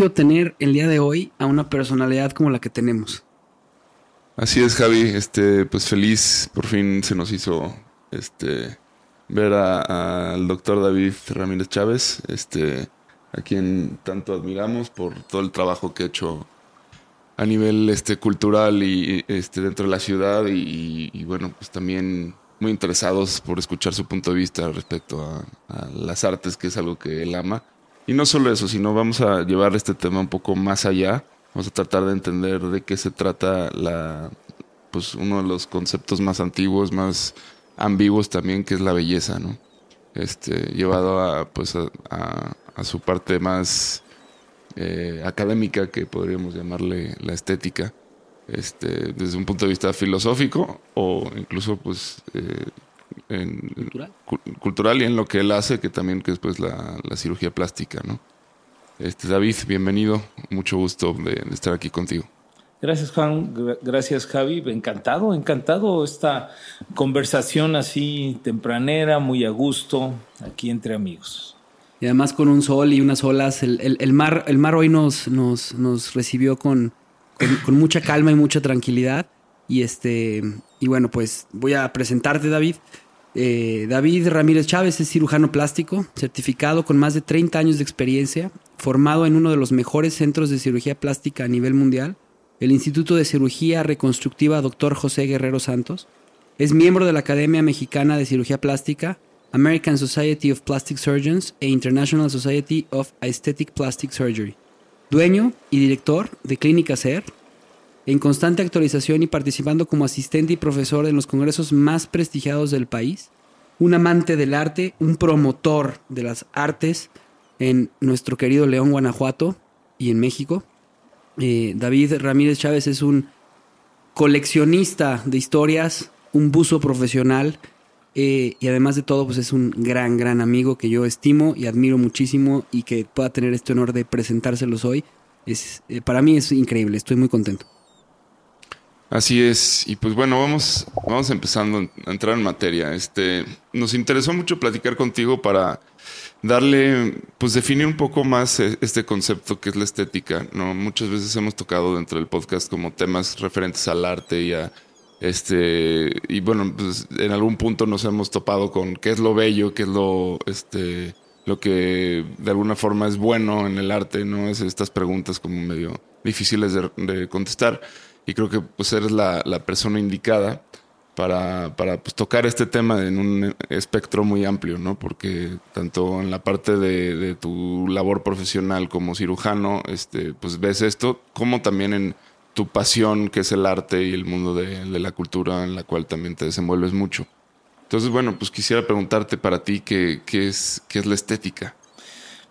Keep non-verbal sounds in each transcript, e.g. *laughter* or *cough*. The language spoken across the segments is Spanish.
Privilegio tener el día de hoy a una personalidad como la que tenemos. Así es, Javi. Este, pues feliz, por fin se nos hizo este ver al doctor David Ramírez Chávez, este, a quien tanto admiramos por todo el trabajo que ha hecho a nivel este cultural y este dentro de la ciudad y, bueno pues también muy interesados por escuchar su punto de vista respecto a las artes que es algo que él ama y no solo eso sino vamos a llevar este tema un poco más allá. Vamos a tratar de entender de qué se trata la pues uno de los conceptos más antiguos más ambiguos también que es la belleza no este llevado a pues a, su parte más eh, académica que podríamos llamarle la estética este desde un punto de vista filosófico o incluso pues eh, en- Cultural. cu- cultural y en lo que él hace que también que es pues la, la cirugía plástica no este David bienvenido mucho gusto de, de estar aquí contigo Gracias Juan, Gra- gracias Javi, encantado, encantado esta conversación así tempranera, muy a gusto, aquí entre amigos. Y además con un sol y unas olas, el, el- el mar, el mar hoy nos, nos, nos recibió con, con, con mucha calma y mucha tranquilidad. Y este, y bueno, pues voy a presentarte, David. Eh, David Ramírez Chávez es cirujano plástico, certificado con más de 30 años de experiencia, formado en uno de los mejores centros de cirugía plástica a nivel mundial, el Instituto de Cirugía Reconstructiva Dr. José Guerrero Santos. Es miembro de la Academia Mexicana de Cirugía Plástica, American Society of Plastic Surgeons e International Society of Aesthetic Plastic Surgery. Dueño y director de Clínica SER, en constante actualización y participando como asistente y profesor en los congresos más prestigiados del país. Un amante del arte, un promotor de las artes en nuestro querido León, Guanajuato y en México. Eh, David Ramírez Chávez es un coleccionista de historias, un buzo profesional eh, y además de todo, pues es un gran, gran amigo que yo estimo y admiro muchísimo y que pueda tener este honor de presentárselos hoy. Es, eh, para mí es increíble, estoy muy contento. Así es, y pues bueno, vamos, vamos empezando a entrar en materia. Este, nos interesó mucho platicar contigo para darle, pues definir un poco más eh, este concepto que es la estética. No, muchas veces hemos tocado dentro del podcast como temas referentes al arte y a este, y bueno, pues en algún punto nos hemos topado con qué es lo bello, qué es lo, este, lo que de alguna forma es bueno en el arte, ¿no? Es estas preguntas como medio difíciles de, de contestar. Y creo que pues eres la, la persona indicada para, para pues, tocar este tema en un espectro muy amplio, ¿no? Porque tanto en la parte de, de tu labor profesional como cirujano, este, pues ves esto, como también en tu pasión, que es el arte y el mundo de, de la cultura en la cual también te desenvuelves mucho. Entonces, bueno, pues quisiera preguntarte para ti qué, qué, es, qué es la estética.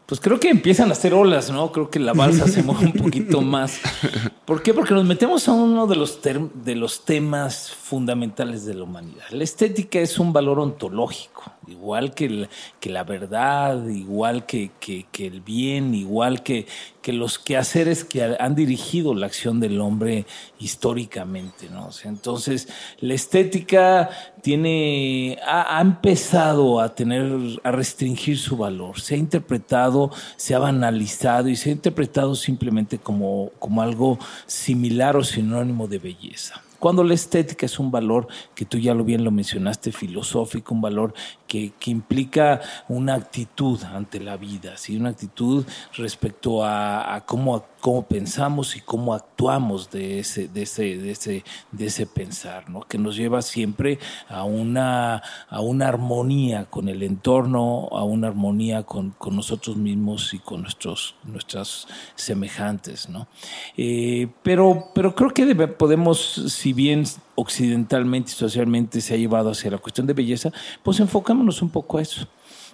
Pues creo que empiezan a hacer olas, ¿no? Creo que la balsa se mueve un poquito *laughs* más. ¿Por qué? Porque nos metemos a uno de los, de los temas fundamentales de la humanidad. La estética es un valor ontológico, igual que, la verdad, igual que, el bien, igual que, los quehaceres que han dirigido la acción del hombre históricamente, entonces, la estética tiene, ha, empezado a tener, a restringir su valor, se ha interpretado, se ha banalizado y se ha interpretado simplemente como, como algo similar o sinónimo de belleza. Cuando la estética es un valor que tú ya lo bien lo mencionaste, filosófico, un valor que, implica una actitud ante la vida, ¿sí? una actitud respecto a, cómo, cómo, pensamos y cómo actuamos de ese, de ese, de ese, de ese pensar, ¿no? que nos lleva siempre a una, a una armonía con el entorno, a una armonía con, con nosotros mismos y con nuestros nuestras semejantes. ¿no? Eh, pero, pero creo que podemos, si bien occidentalmente y socialmente se ha llevado hacia la cuestión de belleza, pues enfocémonos un poco a eso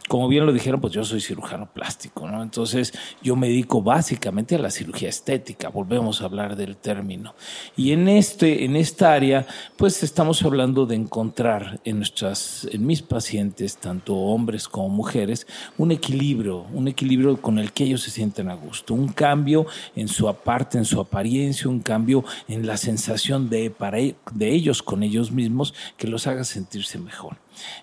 como bien lo dijeron, pues yo soy cirujano plástico, ¿no? Entonces yo me dedico básicamente a la cirugía estética, volvemos a hablar del término. Y en, este, en esta área, pues estamos hablando de encontrar en, nuestras, en mis pacientes, tanto hombres como mujeres, un equilibrio, un equilibrio con el que ellos se sienten a gusto, un cambio en su aparte, en su apariencia, un cambio en la sensación de, para, e, de ellos con ellos mismos que los haga sentirse mejor.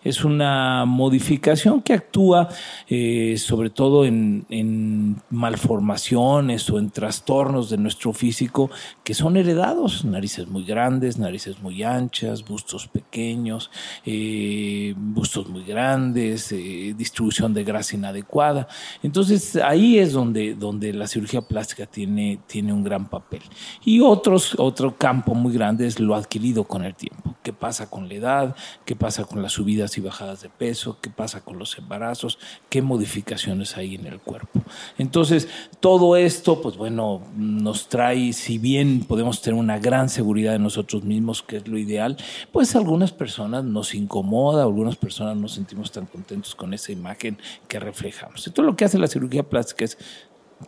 Es una modificación que actúa eh, sobre todo en, malformaciones o en trastornos de nuestro físico que son heredados, narices muy grandes, narices muy anchas, bustos pequeños, eh, bustos muy grandes, eh, distribución de grasa inadecuada. Entonces ahí es donde, donde la cirugía plástica tiene, tiene un gran papel. Y otros, otro campo muy grande es lo adquirido con el tiempo. ¿Qué pasa con la edad? ¿Qué pasa con la subidas y bajadas de peso, qué pasa con los embarazos, qué modificaciones hay en el cuerpo. Entonces, todo esto, pues bueno, nos trae, si bien podemos tener una gran seguridad de nosotros mismos, que es lo ideal, pues algunas personas nos incomoda, algunas personas no sentimos tan contentos con esa imagen que reflejamos. Entonces, lo que hace la cirugía plástica es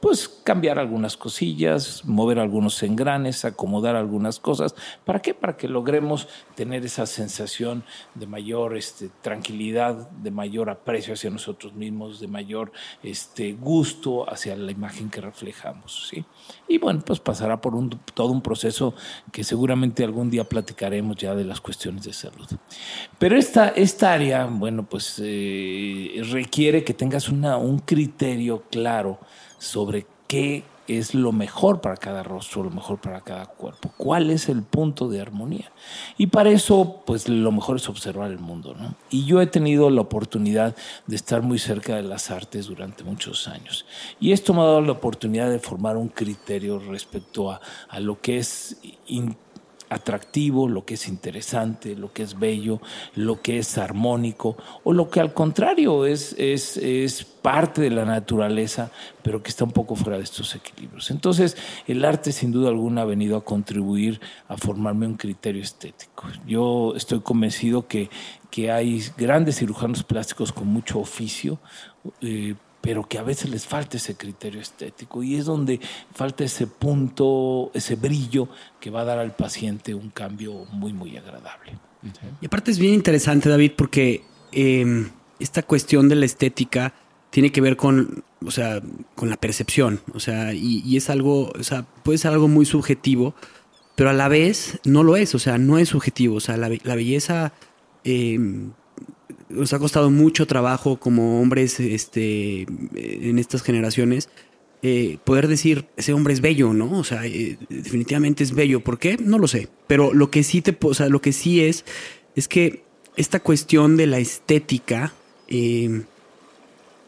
pues cambiar algunas cosillas, mover algunos engranes, acomodar algunas cosas. ¿Para qué? Para que logremos tener esa sensación de mayor este, tranquilidad, de mayor aprecio hacia nosotros mismos, de mayor este, gusto hacia la imagen que reflejamos. ¿sí? Y bueno, pues pasará por todo un proceso que seguramente algún día platicaremos ya de las cuestiones de salud. Pero esta, esta área, bueno, pues eh, requiere que tengas un criterio claro sobre qué es lo mejor para cada rostro, lo mejor para cada cuerpo, cuál es el punto de armonía. Y para eso, pues lo mejor es observar el mundo, ¿no? Y yo he tenido la oportunidad de estar muy cerca de las artes durante muchos años. Y esto me ha dado la oportunidad de formar un criterio respecto a, a lo que es atractivo, lo que es interesante, lo que es bello, lo que es armónico, o lo que al contrario es, es, es, parte de la naturaleza, pero que está un poco fuera de estos equilibrios. Entonces, el arte sin duda alguna ha venido a contribuir a formarme un criterio estético. Yo estoy convencido que, que hay grandes cirujanos plásticos con mucho oficio, eh, pero que a veces les falta ese criterio estético y es donde falta ese punto, ese brillo que va a dar al paciente un cambio muy, muy agradable. Y aparte es bien interesante, David, porque em, esta cuestión de la estética tiene que ver con, o sea, con la percepción, o sea, y, es algo, o sea, puede ser algo muy subjetivo, pero a la vez no lo es, o sea, no es subjetivo, o sea, la, la belleza eh, nos ha costado mucho trabajo como hombres este, en estas generaciones eh, poder decir ese hombre es bello, ¿no? O sea, eh, definitivamente es bello. ¿Por qué? No lo sé. Pero lo que sí te, o sea, lo que sí es es que esta cuestión de la estética eh,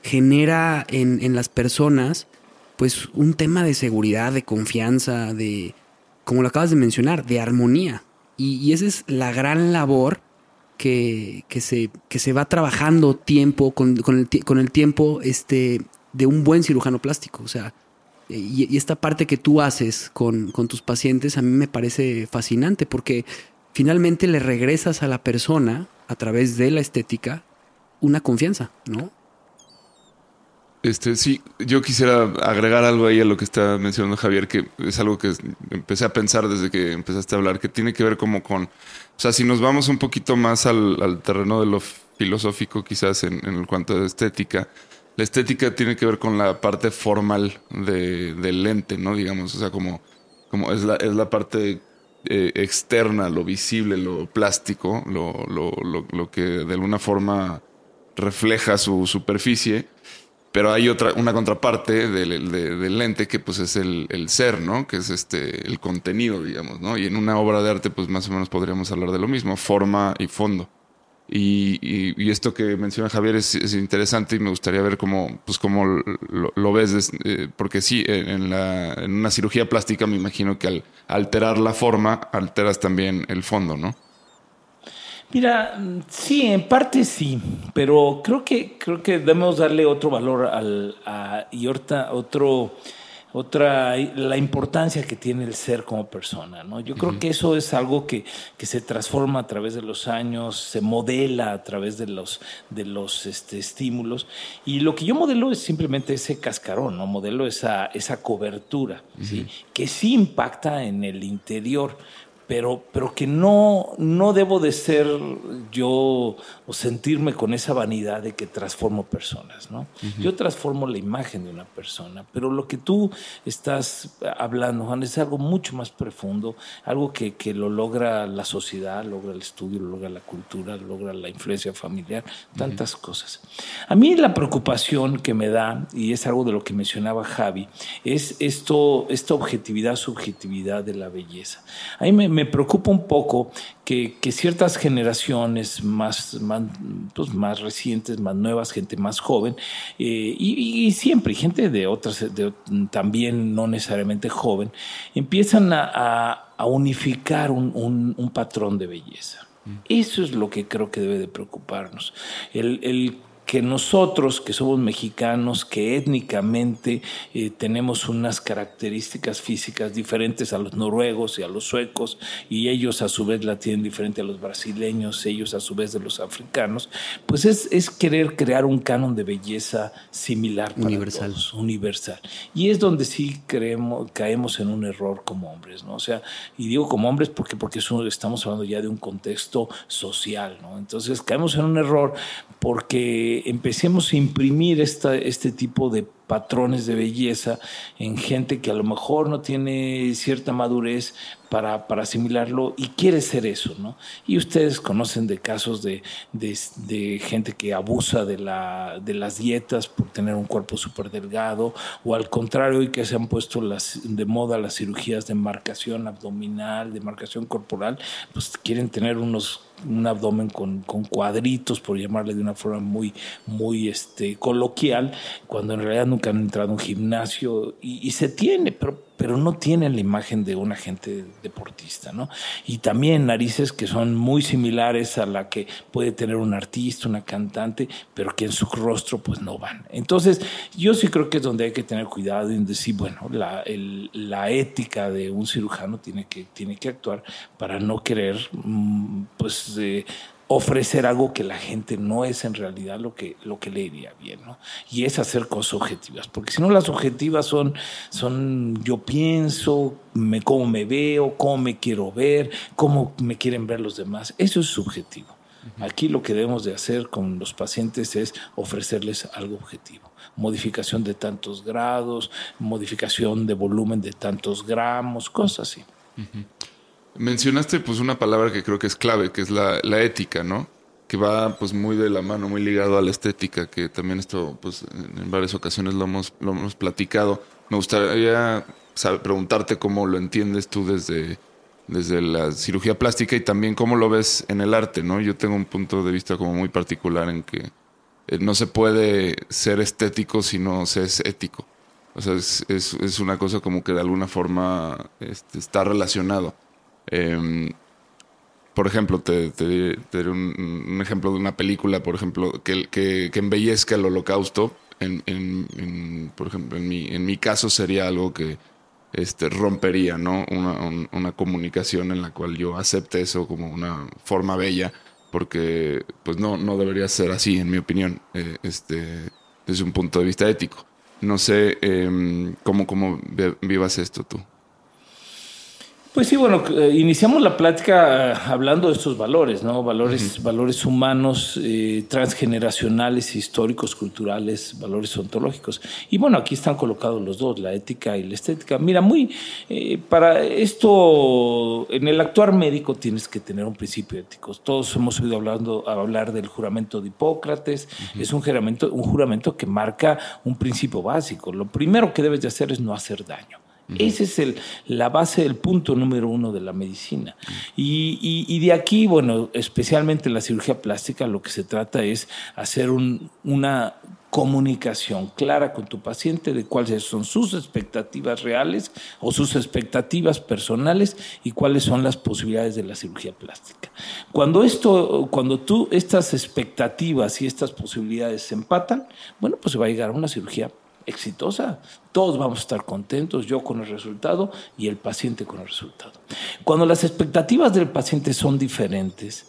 genera en, en, las personas pues un tema de seguridad, de confianza, de, como lo acabas de mencionar, de armonía. Y, y esa es la gran labor que, se, que se va trabajando tiempo, con, el, con el tiempo este, de un buen cirujano plástico. O sea, y, esta parte que tú haces con, con, tus pacientes a mí me parece fascinante porque finalmente le regresas a la persona a través de la estética una confianza, ¿no? Este, sí, yo quisiera agregar algo ahí a lo que está mencionando Javier, que es algo que empecé a pensar desde que empezaste a hablar, que tiene que ver como con, o sea, si nos vamos un poquito más al, terreno de lo filosófico, quizás en, en cuanto a estética, la estética tiene que ver con la parte formal de, del lente, ¿no? Digamos, o sea, como, como es, la, es la parte eh, externa, lo visible, lo plástico, lo, lo, lo, lo que de alguna forma refleja su superficie pero hay otra, una contraparte del, de- del lente que pues es el, el ser, ¿no? Que es este, el contenido, digamos, ¿no? Y en una obra de arte pues más o menos podríamos hablar de lo mismo, forma y fondo. Y, esto que menciona Javier es, es interesante y me gustaría ver cómo, pues cómo lo, ves, eh, porque sí, en la, en una cirugía plástica me imagino que al alterar la forma, alteras también el fondo, ¿no? Mira, sí, en parte sí, pero creo que creo que debemos darle otro valor al a, y otro otra la importancia que tiene el ser como persona, ¿no? Yo creo que eso es algo que, que se transforma a través de los años, se modela a través de los de los este, estímulos y lo que yo modelo es simplemente ese cascarón, no modelo esa esa cobertura, ¿sí? Que sí impacta en el interior pero, pero que no, no debo de ser yo o sentirme con esa vanidad de que transformo personas, ¿no? Yo transformo la imagen de una persona, pero lo que tú estás hablando, Juan, es algo mucho más profundo, algo que, que lo logra la sociedad, logra el estudio, lo logra la cultura, logra la influencia familiar, tantas cosas. A mí la preocupación que me da, y es algo de lo que mencionaba Javi, es esto, esta objetividad, subjetividad de la belleza. A mí me, me preocupa un poco que, que ciertas generaciones más, más, pues, más recientes, más nuevas, gente más joven, eh, y, y siempre, gente de otras, de, también no necesariamente joven, empiezan a, a, a unificar un, un, un patrón de belleza. Eso es lo que creo que debe de preocuparnos. El, el que nosotros, que somos mexicanos, que étnicamente eh, tenemos unas características físicas diferentes a los noruegos y a los suecos, y ellos a su vez la tienen diferente a los brasileños, ellos a su vez de los africanos, pues es, es querer crear un canon de belleza similar para Universal. todos, universal. Y es donde sí creemos, caemos en un error como hombres, ¿no? O sea, y digo como hombres porque, porque es un- estamos hablando ya de un contexto social, ¿no? Entonces caemos en un error porque empecemos a imprimir este tipo de patrones de belleza en gente que a lo mejor no tiene cierta madurez para, para asimilarlo y quiere ser eso, ¿no? Y ustedes conocen de casos de, de, gente que abusa de, la, de las dietas por tener un cuerpo súper delgado o al contrario hoy que se han puesto de moda las cirugías de marcación abdominal, de marcación corporal, pues quieren tener unos un abdomen con, con cuadritos, por llamarle de una forma muy, muy este, coloquial, cuando en realidad nunca han entrado a un gimnasio y, y se tiene, pero, pero no tienen la imagen de un agente deportista, ¿no? Y también narices que son muy similares a la que puede tener un artista, una cantante, pero que en su rostro pues no van. Entonces, yo sí creo que es donde hay que tener cuidado en decir, bueno, la, ética de un cirujano tiene que, tiene que actuar para no querer, mm, pues, eh, ofrecer algo que la gente no es en realidad lo que, lo que le iría bien, ¿no? Y es hacer cosas objetivas, porque si no las objetivas son, son yo pienso, me, cómo me veo, cómo me quiero ver, cómo me quieren ver los demás, eso es subjetivo. Aquí lo que debemos de hacer con los pacientes es ofrecerles algo objetivo. Modificación de tantos grados, modificación de volumen de tantos gramos, cosas así. Mencionaste pues una palabra que creo que es clave, que es la, la ética, ¿no? Que va pues muy de la mano, muy ligado a la estética, que también esto pues en varias ocasiones lo hemos, lo hemos platicado. Me gustaría saber- preguntarte cómo lo entiendes tú desde, desde la cirugía plástica y también cómo lo ves en el arte, ¿no? Yo tengo un punto de vista como muy particular en que eh, no se puede ser estético si no se es ético. O sea, es, es, es una cosa como que de alguna forma este, está relacionado. Em, por ejemplo, te, te- un, ejemplo de una película, por ejemplo, que, que, embellezca el holocausto. En, en- en- por ejemplo, en mi, en mi caso sería algo que este, rompería, ¿no? Una, un- una comunicación en la cual yo acepte eso como una forma bella, porque pues no, no debería ser así, en mi opinión. Eh, este, desde un punto de vista ético. No sé em, cómo, cómo vivas esto tú. Pues sí, bueno, eh, iniciamos la plática eh, hablando de estos valores, ¿no? Valores, valores humanos, eh, transgeneracionales, históricos, culturales, valores ontológicos. Y bueno, aquí están colocados los dos, la ética y la estética. Mira, muy eh, para esto, en el actuar médico tienes que tener un principio ético. Todos hemos oído hablando, hablar del juramento de Hipócrates. Es un juramento, un juramento que marca un principio básico. Lo primero que debes de hacer es no hacer daño. Ese es el, la base, el punto número uno de la medicina. Y, y- de aquí, bueno, especialmente en la cirugía plástica, lo que se trata es hacer un- una comunicación clara con tu paciente de cuáles son sus expectativas reales o sus expectativas personales y cuáles son las posibilidades de la cirugía plástica. Cuando esto, cuando tú estas expectativas y estas posibilidades se empatan, bueno, pues se va a llegar a una cirugía exitosa. Todos vamos a estar contentos, yo con el resultado y el paciente con el resultado. Cuando las expectativas del paciente son diferentes,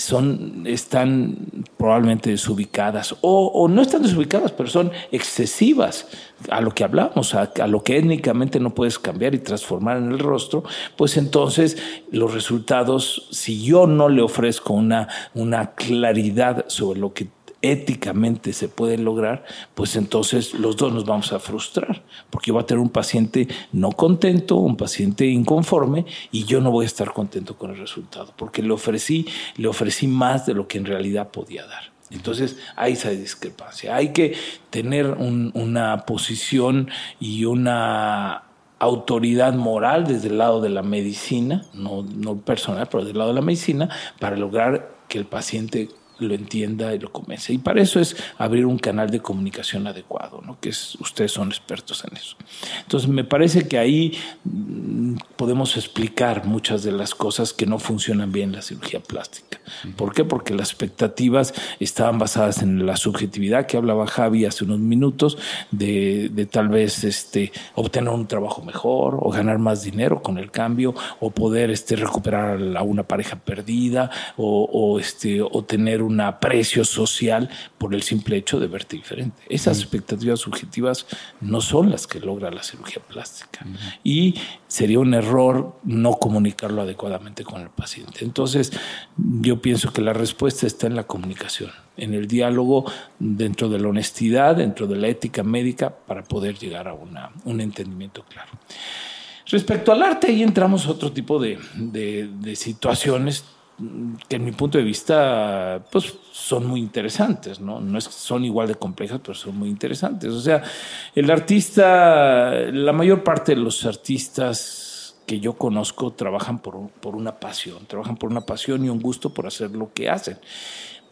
son, están probablemente desubicadas o, o no están desubicadas, pero son excesivas a lo que hablamos, a, lo que étnicamente no puedes cambiar y transformar en el rostro, pues entonces los resultados, si yo no le ofrezco una, una claridad sobre lo que éticamente se puede lograr, pues entonces los dos nos vamos a frustrar, porque yo voy a tener un paciente no contento, un paciente inconforme, y yo no voy a estar contento con el resultado, porque le ofrecí, le ofrecí más de lo que en realidad podía dar. Entonces hay esa discrepancia. Hay que tener un- una posición y una autoridad moral desde el lado de la medicina, no, no personal, pero del lado de la medicina, para lograr que el paciente lo entienda y lo convence. Y para eso es abrir un canal de comunicación adecuado, ¿no? que es, ustedes son expertos en eso. Entonces, me parece que ahí mm, podemos explicar muchas de las cosas que no funcionan bien en la cirugía plástica. ¿Por qué? Porque las expectativas estaban basadas en la subjetividad que hablaba Javi hace unos minutos, de, de tal vez este, obtener un trabajo mejor o ganar más dinero con el cambio o poder este, recuperar a una pareja perdida o, o, este, o tener un aprecio social por el simple hecho de verte diferente. Esas expectativas subjetivas no son las que logra la cirugía plástica y sería un error no comunicarlo adecuadamente con el paciente. Entonces, yo pienso que la respuesta está en la comunicación, en el diálogo dentro de la honestidad, dentro de la ética médica, para poder llegar a una, un entendimiento claro. Respecto al arte, ahí entramos a otro tipo de, de, situaciones que en mi punto de vista pues son muy interesantes, ¿no? No es son igual de complejas, pero son muy interesantes. O sea, el artista, la mayor parte de los artistas que yo conozco trabajan por, por una pasión, trabajan por una pasión y un gusto por hacer lo que hacen.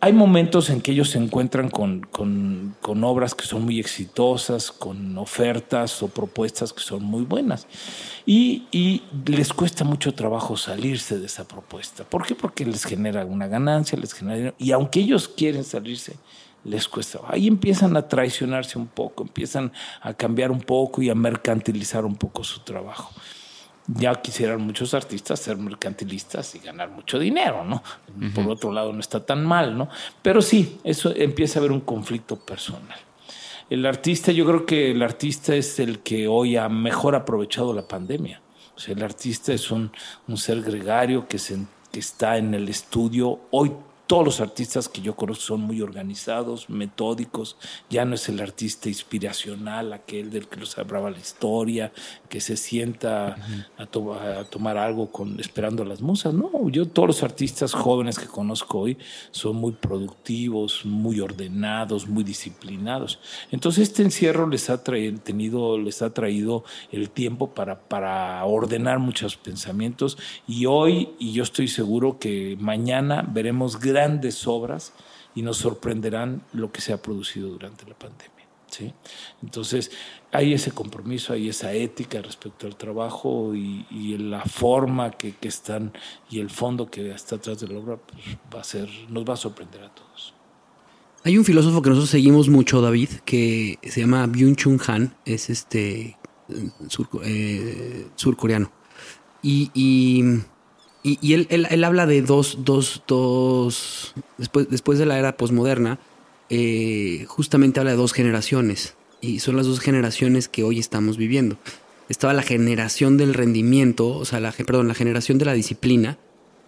Hay momentos en que ellos se encuentran con, con, obras que son muy exitosas, con ofertas o propuestas que son muy buenas. Y, les cuesta mucho trabajo salirse de esa propuesta. ¿Por qué? Porque les genera una ganancia, les genera... Y aunque ellos quieren salirse, les cuesta. Ahí empiezan a traicionarse un poco, empiezan a cambiar un poco y a mercantilizar un poco su trabajo ya quisieran muchos artistas ser mercantilistas y ganar mucho dinero, ¿no? Uh -huh. Por otro lado, no está tan mal, ¿no? Pero sí, eso empieza a haber un conflicto personal. El artista, yo creo que el artista es el que hoy ha mejor aprovechado la pandemia. O sea, el artista es un, un ser gregario que, se, que está en el estudio. Hoy todos los artistas que yo conozco son muy organizados, metódicos. Ya no es el artista inspiracional, aquel del que nos hablaba la historia, que se sienta uh -huh. a, to a, tomar algo con, esperando a las musas. No, yo todos los artistas jóvenes que conozco hoy son muy productivos, muy ordenados, muy disciplinados. Entonces este encierro les ha traído, tenido, les ha traído el tiempo para, para ordenar muchos pensamientos y hoy, y yo estoy seguro que mañana veremos grandes obras y nos sorprenderán lo que se ha producido durante la pandemia. ¿sí? Entonces, hay ese compromiso, hay esa ética respecto al trabajo y, y la forma que, que, están y el fondo que está atrás de la obra pues, va a ser, nos va a sorprender a todos. Hay un filósofo que nosotros seguimos mucho, David, que se llama Byung-Chun Han, es este sur, eh, surcoreano. Y, y y, él, él, habla de dos, dos, dos, después, después de la era posmoderna, eh, justamente habla de dos generaciones y son las dos generaciones que hoy estamos viviendo. Estaba la generación del rendimiento, o sea, la, perdón, la generación de la disciplina,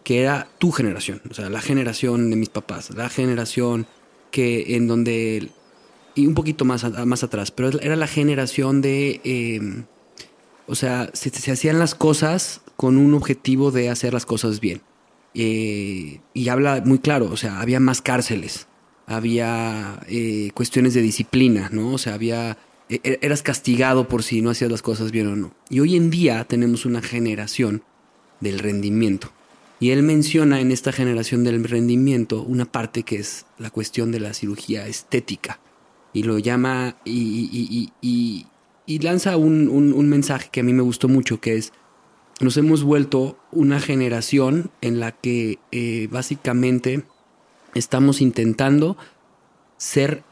que era tu generación, o sea, la generación de mis papás, la generación que en donde, y un poquito más, más atrás, pero era la generación de, em, o sea, se, se, hacían las cosas con un objetivo de hacer las cosas bien. Eh, y habla muy claro, o sea, había más cárceles, había eh, cuestiones de disciplina, ¿no? O sea, había e, e, eras castigado por si no hacías las cosas bien o no. Y hoy en día tenemos una generación del rendimiento. Y él menciona en esta generación del rendimiento una parte que es la cuestión de la cirugía estética. Y lo llama y, y, lanza un, mensaje que a mí me gustó mucho, que es, nos hemos vuelto una generación en la que eh, básicamente estamos intentando ser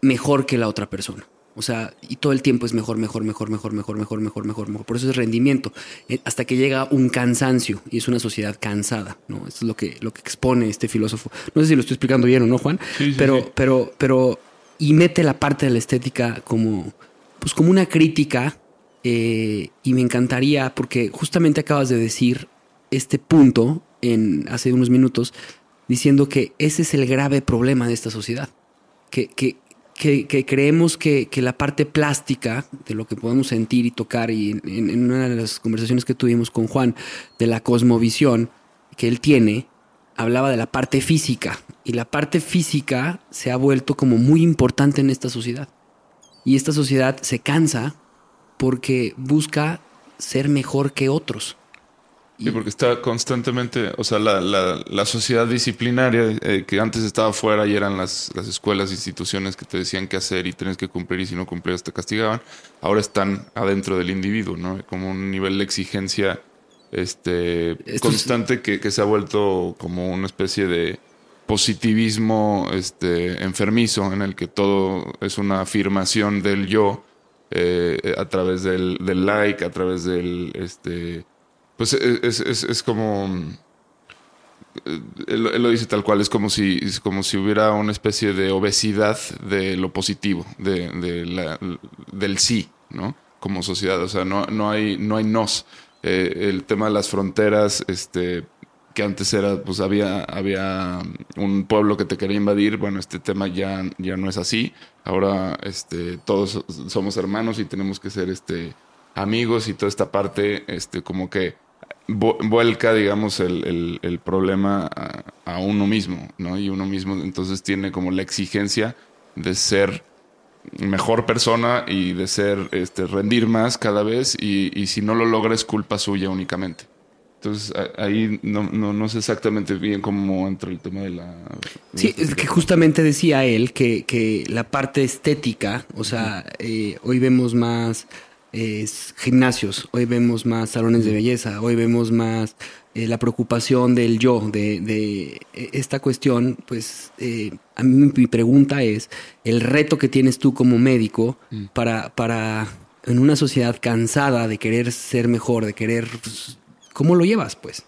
mejor que la otra persona. O sea, y todo el tiempo es mejor, mejor, mejor, mejor, mejor, mejor, mejor, mejor, mejor. Por eso es rendimiento. Eh, hasta que llega un cansancio y es una sociedad cansada, ¿no? Eso es lo que, lo que expone este filósofo. No sé si lo estoy explicando bien o no, Juan, pero, pero, pero, y mete la parte de la estética como, pues como una crítica. Eh, y me encantaría, porque justamente acabas de decir este punto en hace unos minutos, diciendo que ese es el grave problema de esta sociedad. Que, que, que, creemos que, la parte plástica de lo que podemos sentir y tocar, y en, una de las conversaciones que tuvimos con Juan de la cosmovisión que él tiene, hablaba de la parte física. Y la parte física se ha vuelto como muy importante en esta sociedad. Y esta sociedad se cansa porque busca ser mejor que otros. Sí, porque está constantemente, o sea, la, la, la sociedad disciplinaria eh, que antes estaba fuera y eran las, las escuelas, instituciones que te decían qué hacer y tienes que cumplir y si no cumplías te castigaban, ahora están adentro del individuo, ¿no? Como un nivel de exigencia este, constante que, que, se ha vuelto como una especie de positivismo este, enfermizo en el que todo es una afirmación del yo eh, a través del, del like, a través del... Este, pues e, es, es, es como... Él, lo dice tal cual, es como si, como si hubiera una especie de obesidad de lo positivo, de, de la, del sí, ¿no? Como sociedad, o sea, no, no, hay, no hay nos. Eh, el tema de las fronteras, este, que antes era, pues había, había un pueblo que te quería invadir, bueno, este tema ya, ya no es así. Ahora este, todos somos hermanos y tenemos que ser este, amigos y toda esta parte, este, como que vuelca, digamos, el, el, problema a, uno mismo, ¿no? Y uno mismo entonces tiene como la exigencia de ser mejor persona y de ser, este, rendir más cada vez y, y si no lo logra es culpa suya únicamente. Entonces ahí no, no, no, sé exactamente bien cómo entra el tema de la... Sí, es que justamente decía él que, que la parte estética, o sea, eh, hoy vemos más gimnasios, hoy vemos más salones de belleza, hoy vemos más eh, la preocupación del yo, de, de eh, esta cuestión, pues eh, a mí mi pregunta es, el reto que tienes tú como médico mm. para, para, en una sociedad cansada de querer ser mejor, de querer, pues, ¿cómo lo llevas pues?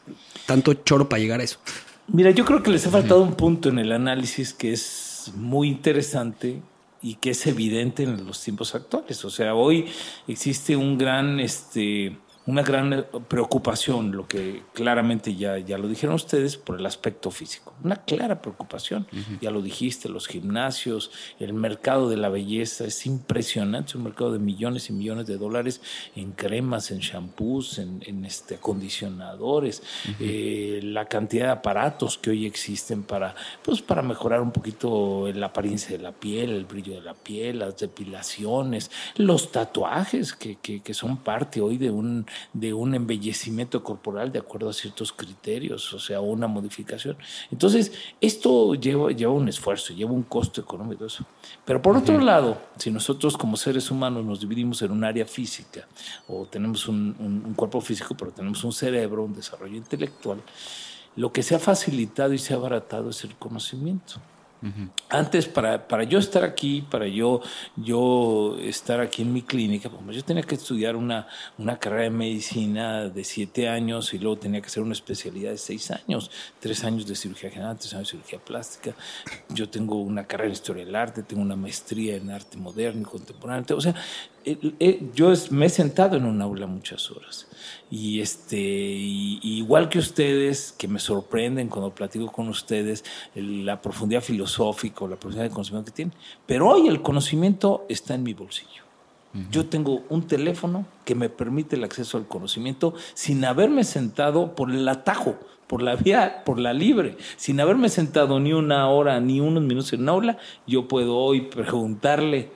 Tanto choro para llegar a eso. Mira, yo creo que les ha faltado un punto en el análisis que es muy interesante y que es evidente en los tiempos actuales. O sea, hoy existe un gran este, una gran eh, preocupación, lo que claramente ya, ya lo dijeron ustedes, por el aspecto físico. Una clara preocupación. Ya lo dijiste, los gimnasios, el mercado de la belleza es impresionante, un mercado de millones y millones de dólares en cremas, en shampoos, en, este, acondicionadores, eh, la cantidad de aparatos que hoy existen para, pues, para mejorar un poquito la apariencia de la piel, el brillo de la piel, las depilaciones, los tatuajes que, que, que son parte hoy de un de un embellecimiento corporal de acuerdo a ciertos criterios, o sea, una modificación. Entonces, esto lleva, lleva un esfuerzo, lleva un costo económico. Eso. Pero por otro lado, si nosotros como seres humanos nos dividimos en un área física o tenemos un, un cuerpo físico, pero tenemos un cerebro, un desarrollo intelectual, lo que se ha facilitado y se ha abaratado es el conocimiento. Antes, para, para yo estar aquí, para yo, yo estar aquí en mi clínica, pues yo tenía que estudiar una, una carrera de medicina de siete años y luego tenía que hacer una especialidad de seis años, tres años de cirugía general, tres años de cirugía plástica. Yo tengo una carrera en historia del arte, tengo una maestría en arte moderno y contemporáneo. O sea, yo me he sentado en un aula muchas horas. Y este, igual que ustedes, que me sorprenden cuando platico con ustedes, la profundidad filosófica o la profundidad de conocimiento que tienen. Pero hoy el conocimiento está en mi bolsillo. Yo tengo un teléfono que me permite el acceso al conocimiento sin haberme sentado por el atajo, por la vía, por la libre, sin haberme sentado ni una hora ni unos minutos en un aula, yo puedo hoy preguntarle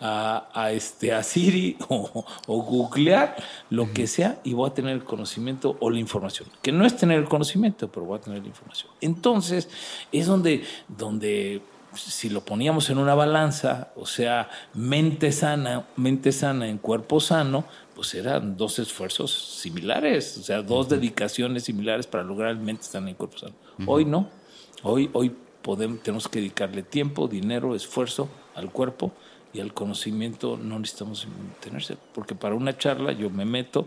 a, este, a Siri *laughs* o, googlear lo que sea y voy a tener el conocimiento o la información. Que no es tener el conocimiento, pero voy a tener la información. Entonces, es donde, donde si lo poníamos en una balanza, o sea, mente sana, mente sana en cuerpo sano, pues eran dos esfuerzos similares, o sea, dos dedicaciones similares para lograr mente sana en cuerpo sano. Hoy no. Hoy, hoy podemos, tenemos que dedicarle tiempo, dinero, esfuerzo al cuerpo y al conocimiento no necesitamos tenerse, porque para una charla yo me meto,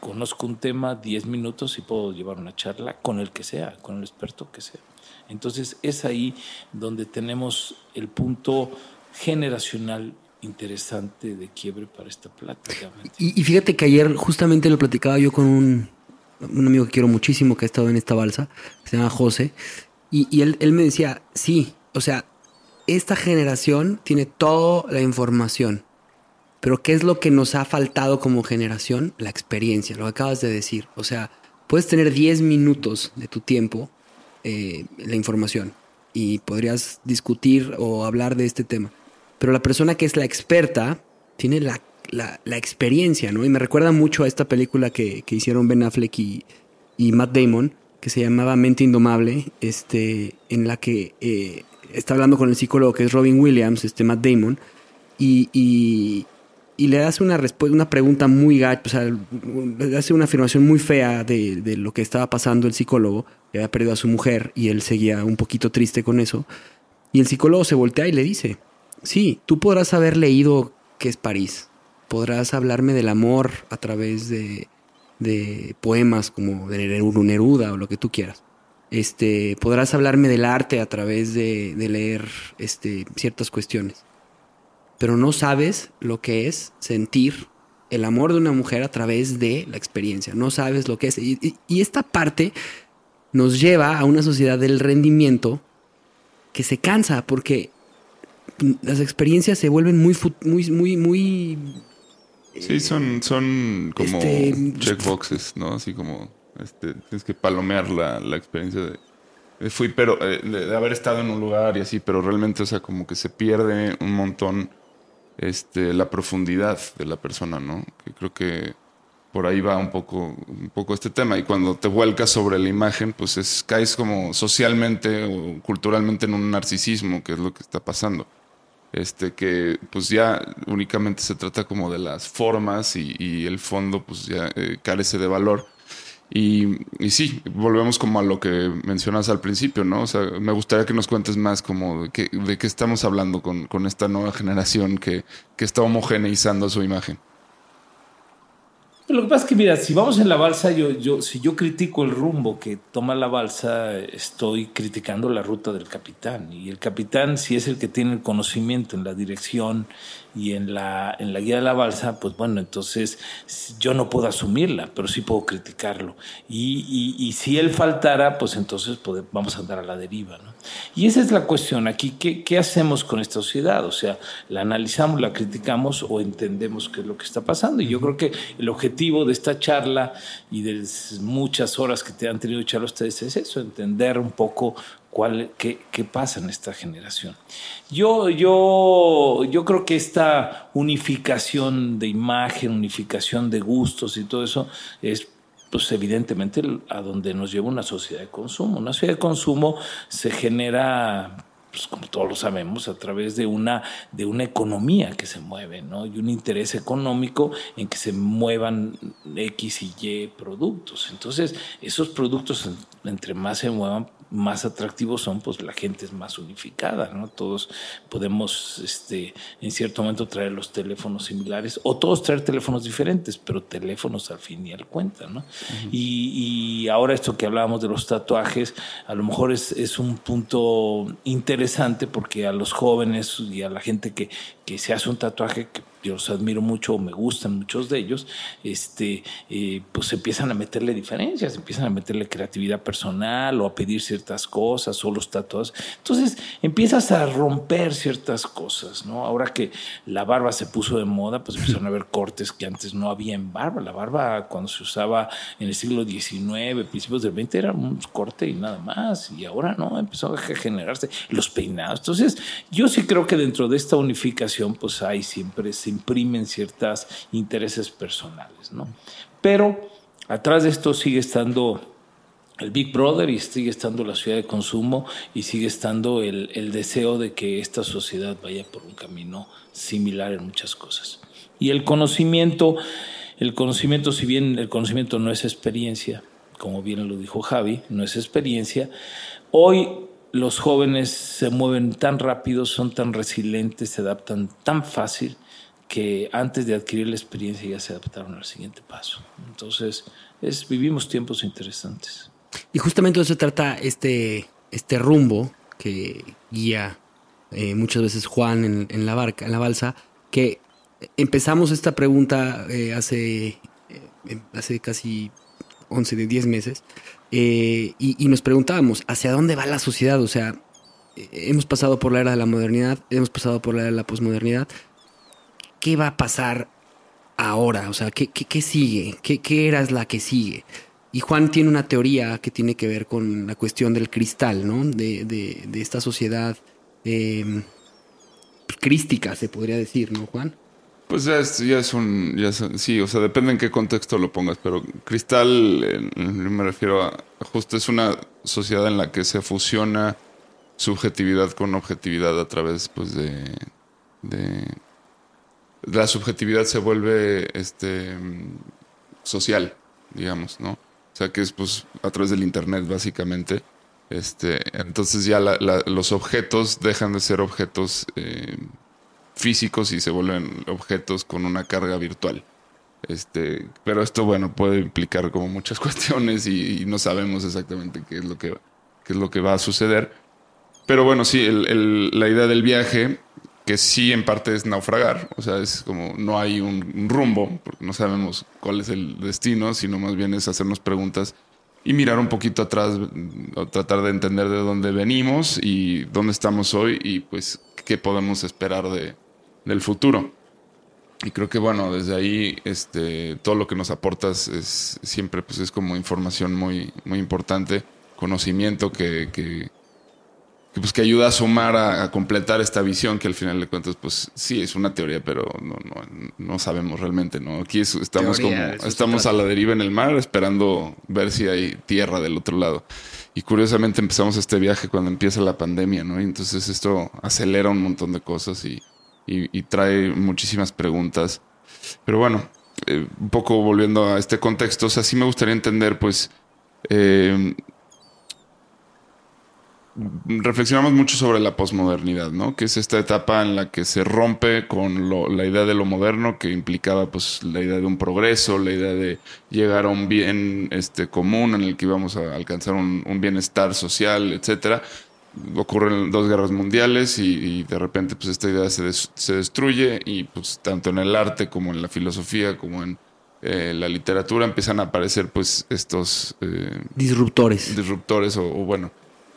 conozco un tema 10 minutos y puedo llevar una charla con el que sea, con el experto que sea. Entonces es ahí donde tenemos el punto generacional interesante de quiebre para esta plática. Y, fíjate que ayer justamente lo platicaba yo con un, un, amigo que quiero muchísimo que ha estado en esta balsa, se llama José, y, y él, él me decía, sí, o sea, esta generación tiene toda la información. Pero ¿qué es lo que nos ha faltado como generación? La experiencia, lo que acabas de decir. O sea, puedes tener 10 minutos de tu tiempo eh, la información y podrías discutir o hablar de este tema. Pero la persona que es la experta tiene la, experiencia, ¿no? Y me recuerda mucho a esta película que, hicieron Ben Affleck y, Matt Damon, que se llamaba Mente Indomable, este, en la que eh, está hablando con el psicólogo que es Robin Williams, este Matt Damon, y, y, le hace una, una pregunta muy gacha, o sea, le hace una afirmación muy fea de, de, lo que estaba pasando el psicólogo, que había perdido a su mujer y él seguía un poquito triste con eso. Y el psicólogo se voltea y le dice, sí, tú podrás haber leído qué es París, podrás hablarme del amor a través de, de poemas como de Neruda o lo que tú quieras este, podrás hablarme del arte a través de, leer este, ciertas cuestiones. Pero no sabes lo que es sentir el amor de una mujer a través de la experiencia. No sabes lo que es. Y, esta parte nos lleva a una sociedad del rendimiento que se cansa porque las experiencias se vuelven muy, muy, muy, muy. Sí, son, son como este, checkboxes, ¿no? Así como este, tienes que palomear la, la experiencia de, fui, pero eh, de, haber estado en un lugar y así, pero realmente, o sea, como que se pierde un montón este, la profundidad de la persona, ¿no? Que creo que por ahí va un poco, un poco este tema. Y cuando te vuelcas sobre la imagen, pues es, caes como socialmente o culturalmente en un narcisismo, que es lo que está pasando. Este, que pues ya únicamente se trata como de las formas y, el fondo pues ya eh, carece de valor. Y, y, sí, volvemos como a lo que mencionas al principio, ¿no? O sea, me gustaría que nos cuentes más como de qué, de qué estamos hablando con, con esta nueva generación que, que está homogeneizando su imagen. Lo que pasa es que, mira, si vamos en la balsa, yo, yo, si yo critico el rumbo que toma la balsa, estoy criticando la ruta del capitán. Y el capitán, si es el que tiene el conocimiento en la dirección y en la, en la guía de la balsa, pues bueno, entonces yo no puedo asumirla, pero sí puedo criticarlo. Y, y, si él faltara, pues entonces vamos a andar a la deriva. ¿no? Y esa es la cuestión aquí, ¿qué, ¿qué hacemos con esta sociedad? O sea, la analizamos, la criticamos o entendemos qué es lo que está pasando. Y yo creo que el objetivo de esta charla y de muchas horas que te han tenido charla ustedes es eso, entender un poco cuál, qué, qué, pasa en esta generación. Yo, yo, yo creo que esta unificación de imagen, unificación de gustos y todo eso es pues evidentemente a donde nos lleva una sociedad de consumo. Una sociedad de consumo se genera pues como todos lo sabemos, a través de una, de una economía que se mueve, ¿no? Y un interés económico en que se muevan X y Y productos. Entonces, esos productos, entre más se muevan, más atractivos son, pues la gente es más unificada, ¿no? Todos podemos, este, en cierto momento traer los teléfonos similares o todos traer teléfonos diferentes, pero teléfonos al fin y al cuenta, ¿no? y, y, ahora esto que hablábamos de los tatuajes, a lo mejor es, es, un punto interesante porque a los jóvenes y a la gente que, que se hace un tatuaje que yo los admiro mucho, me gustan muchos de ellos, este, eh, pues empiezan a meterle diferencias, empiezan a meterle creatividad personal o a pedir ciertas cosas o los tatuajes. Entonces empiezas a romper ciertas cosas, ¿no? Ahora que la barba se puso de moda, pues empezaron a haber cortes que antes no había en barba. La barba cuando se usaba en el siglo XIX, principios del XX, era un corte y nada más. Y ahora no, empezó a generarse los peinados. Entonces yo sí creo que dentro de esta unificación, pues hay siempre imprimen ciertos intereses personales, ¿no? Pero atrás de esto sigue estando el Big Brother y sigue estando la ciudad de consumo y sigue estando el, el, deseo de que esta sociedad vaya por un camino similar en muchas cosas. Y el conocimiento, el conocimiento, si bien el conocimiento no es experiencia, como bien lo dijo Javi, no es experiencia, hoy los jóvenes se mueven tan rápido, son tan resilientes, se adaptan tan fácil que antes de adquirir la experiencia ya se adaptaron al siguiente paso. Entonces, es, vivimos tiempos interesantes. Y justamente de eso trata este, este rumbo que guía eh, muchas veces Juan en, en, la barca, en la balsa, que empezamos esta pregunta eh, hace, eh, hace casi 11 de 10 meses y, y, nos preguntábamos, ¿hacia dónde va la sociedad? O sea, hemos pasado por la era de la modernidad, hemos pasado por la era de la posmodernidad, ¿qué va a pasar ahora? O sea, ¿qué, qué, sigue? ¿Qué, ¿Qué, era la que sigue? Y Juan tiene una teoría que tiene que ver con la cuestión del cristal, ¿no? De, de, de esta sociedad eh, crística, se podría decir, ¿no, Juan? Pues ya es, ya es un, ya es, sí, o sea, depende en qué contexto lo pongas, pero cristal, eh, me refiero a, justo es una sociedad en la que se fusiona subjetividad con objetividad a través, pues, de, de la subjetividad se vuelve este social, digamos, ¿no? O sea que es pues a través del internet básicamente. Este, entonces ya la, los objetos dejan de ser objetos eh, físicos y se vuelven objetos con una carga virtual. Este, pero esto, bueno, puede implicar como muchas *laughs* cuestiones y, no sabemos exactamente qué es lo que, qué es lo que va a suceder. Pero bueno, sí, el, la idea del viaje que sí en parte es naufragar, o sea, es como no hay un, rumbo, porque no sabemos cuál es el destino, sino más bien es hacernos preguntas y mirar un poquito atrás, o tratar de entender de dónde venimos y dónde estamos hoy y pues qué podemos esperar de, del futuro. Y creo que bueno, desde ahí este, todo lo que nos aportas es siempre pues es como información muy, muy importante, conocimiento que, que que, pues, que ayuda a sumar, a, a, completar esta visión que al final de cuentas, pues sí, es una teoría, pero no, no, no sabemos realmente, ¿no? Aquí es, estamos teoría, como, estamos a la deriva en el mar esperando ver si hay tierra del otro lado. Y curiosamente empezamos este viaje cuando empieza la pandemia, ¿no? Y entonces esto acelera un montón de cosas y, y, y trae muchísimas preguntas. Pero bueno, eh, un poco volviendo a este contexto, o sea, sí me gustaría entender, pues, eh, reflexionamos mucho sobre la posmodernidad, ¿no? Que es esta etapa en la que se rompe con lo, la idea de lo moderno que implicaba pues la idea de un progreso, la idea de llegar a un bien este, común en el que íbamos a alcanzar un, un bienestar social, etcétera. Ocurren dos guerras mundiales y, y de repente pues esta idea se, des, se, destruye y pues tanto en el arte como en la filosofía como en eh, la literatura empiezan a aparecer pues estos eh, disruptores. Disruptores o, o bueno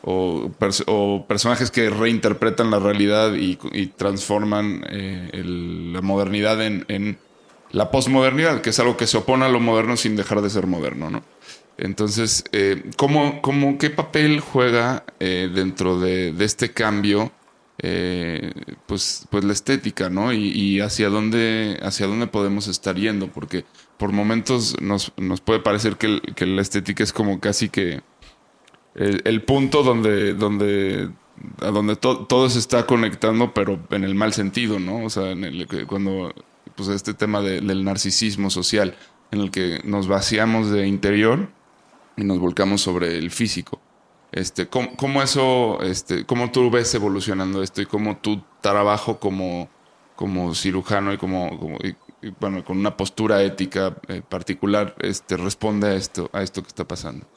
o, pers o, personajes que reinterpretan la realidad y, transforman eh, la modernidad en, la posmodernidad, que es algo que se opone a lo moderno sin dejar de ser moderno, ¿no? Entonces, eh, ¿cómo, cómo, ¿qué papel juega eh, dentro de, este cambio pues, pues la estética, ¿no? Y, hacia, dónde, hacia dónde podemos estar yendo, porque por momentos nos, nos puede parecer que la estética es como casi que el, punto donde, donde, a donde to, todo se está conectando, pero en el mal sentido, ¿no? O sea, en el, cuando, pues este tema de, del narcisismo social, en el que nos vaciamos de interior y nos volcamos sobre el físico. Este, ¿cómo, cómo eso, este, cómo tú ves evolucionando esto y cómo tu trabajo como, como cirujano y como, como- y- y, bueno, con una postura ética eh, particular, este, responde a esto, a esto que está pasando?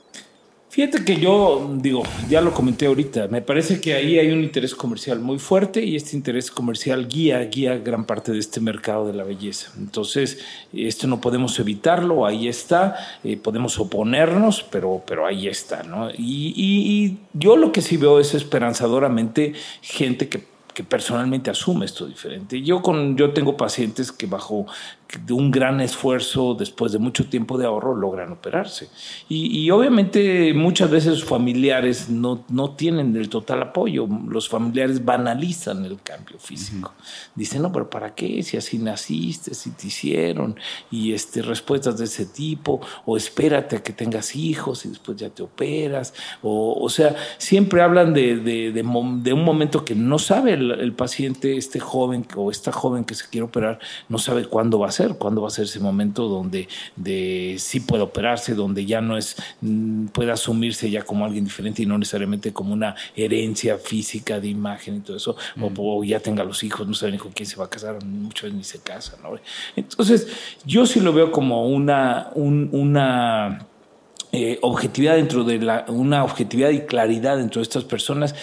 Fíjate que yo, digo, ya lo comenté ahorita, me parece que ahí hay un interés comercial muy fuerte y este interés comercial guía, guía gran parte de este mercado de la belleza. Entonces, esto no podemos evitarlo, ahí está, eh, podemos oponernos, pero, pero ahí está, ¿no? Y, y- yo lo que sí veo es esperanzadoramente gente que que personalmente asume esto diferente. Yo, con, yo tengo pacientes que bajo de un gran esfuerzo, después de mucho tiempo de ahorro, logran operarse. Y, y obviamente muchas veces sus familiares no, no tienen el total apoyo. Los familiares banalizan el cambio físico. Dicen, no, pero ¿para qué? Si así naciste, si te hicieron, y este, respuestas de ese tipo, o espérate a que tengas hijos y después ya te operas. O, o sea, siempre hablan de, de, de, mom- de un momento que no sabe el, el paciente, este joven o esta joven que se quiere operar, no sabe cuándo va a ser, cuándo va a ser ese momento donde de, sí puede operarse, donde ya no es, mm, puede asumirse ya como alguien diferente y no necesariamente como una herencia física de imagen y todo eso, o, o ya tenga los hijos, no sabe ni con quién se va a casar, muchas veces ni se casa, ¿no? Entonces, yo sí lo veo como una, un- una eh, objetividad dentro de la, una objetividad y claridad dentro de estas personas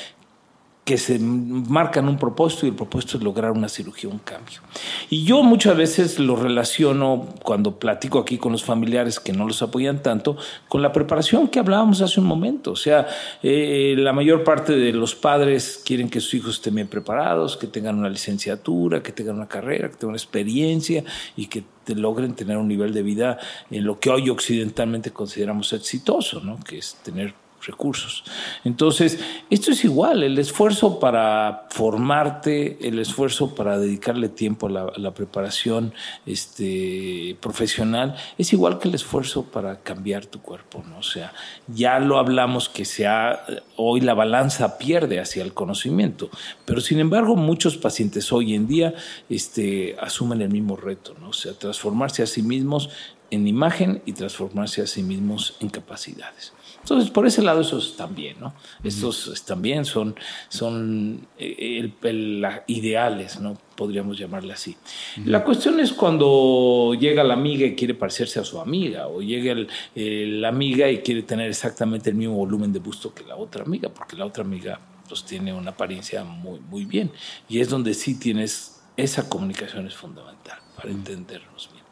que se marcan un propósito y el propósito es lograr una cirugía, un cambio. Y yo muchas veces lo relaciono cuando platico aquí con los familiares que no los apoyan tanto con la preparación que hablábamos hace un momento. O sea, eh, la mayor parte de los padres quieren que sus hijos estén bien preparados, que tengan una licenciatura, que tengan una carrera, que tengan una experiencia y que logren tener un nivel de vida en lo que hoy occidentalmente consideramos exitoso, ¿no? que es tener recursos. Entonces, esto es igual, el esfuerzo para formarte, el esfuerzo para dedicarle tiempo a la, preparación este, profesional, es igual que el esfuerzo para cambiar tu cuerpo, ¿no? O sea, ya lo hablamos que se ha, hoy la balanza pierde hacia el conocimiento, pero sin embargo muchos pacientes hoy en día este, asumen el mismo reto, ¿no? O sea, transformarse a sí mismos en imagen y transformarse a sí mismos en capacidades. Entonces, por ese lado, esos bien, ¿no? Estos bien, son, son eh, el- el- la- ideales, ¿no? Podríamos llamarle así. La cuestión es cuando llega la amiga y quiere parecerse a su amiga, o llega el- eh, la amiga y quiere tener exactamente el mismo volumen de busto que la otra amiga, porque la otra amiga pues, tiene una apariencia muy, muy bien. Y es donde sí tienes, esa comunicación es fundamental para entendernos bien.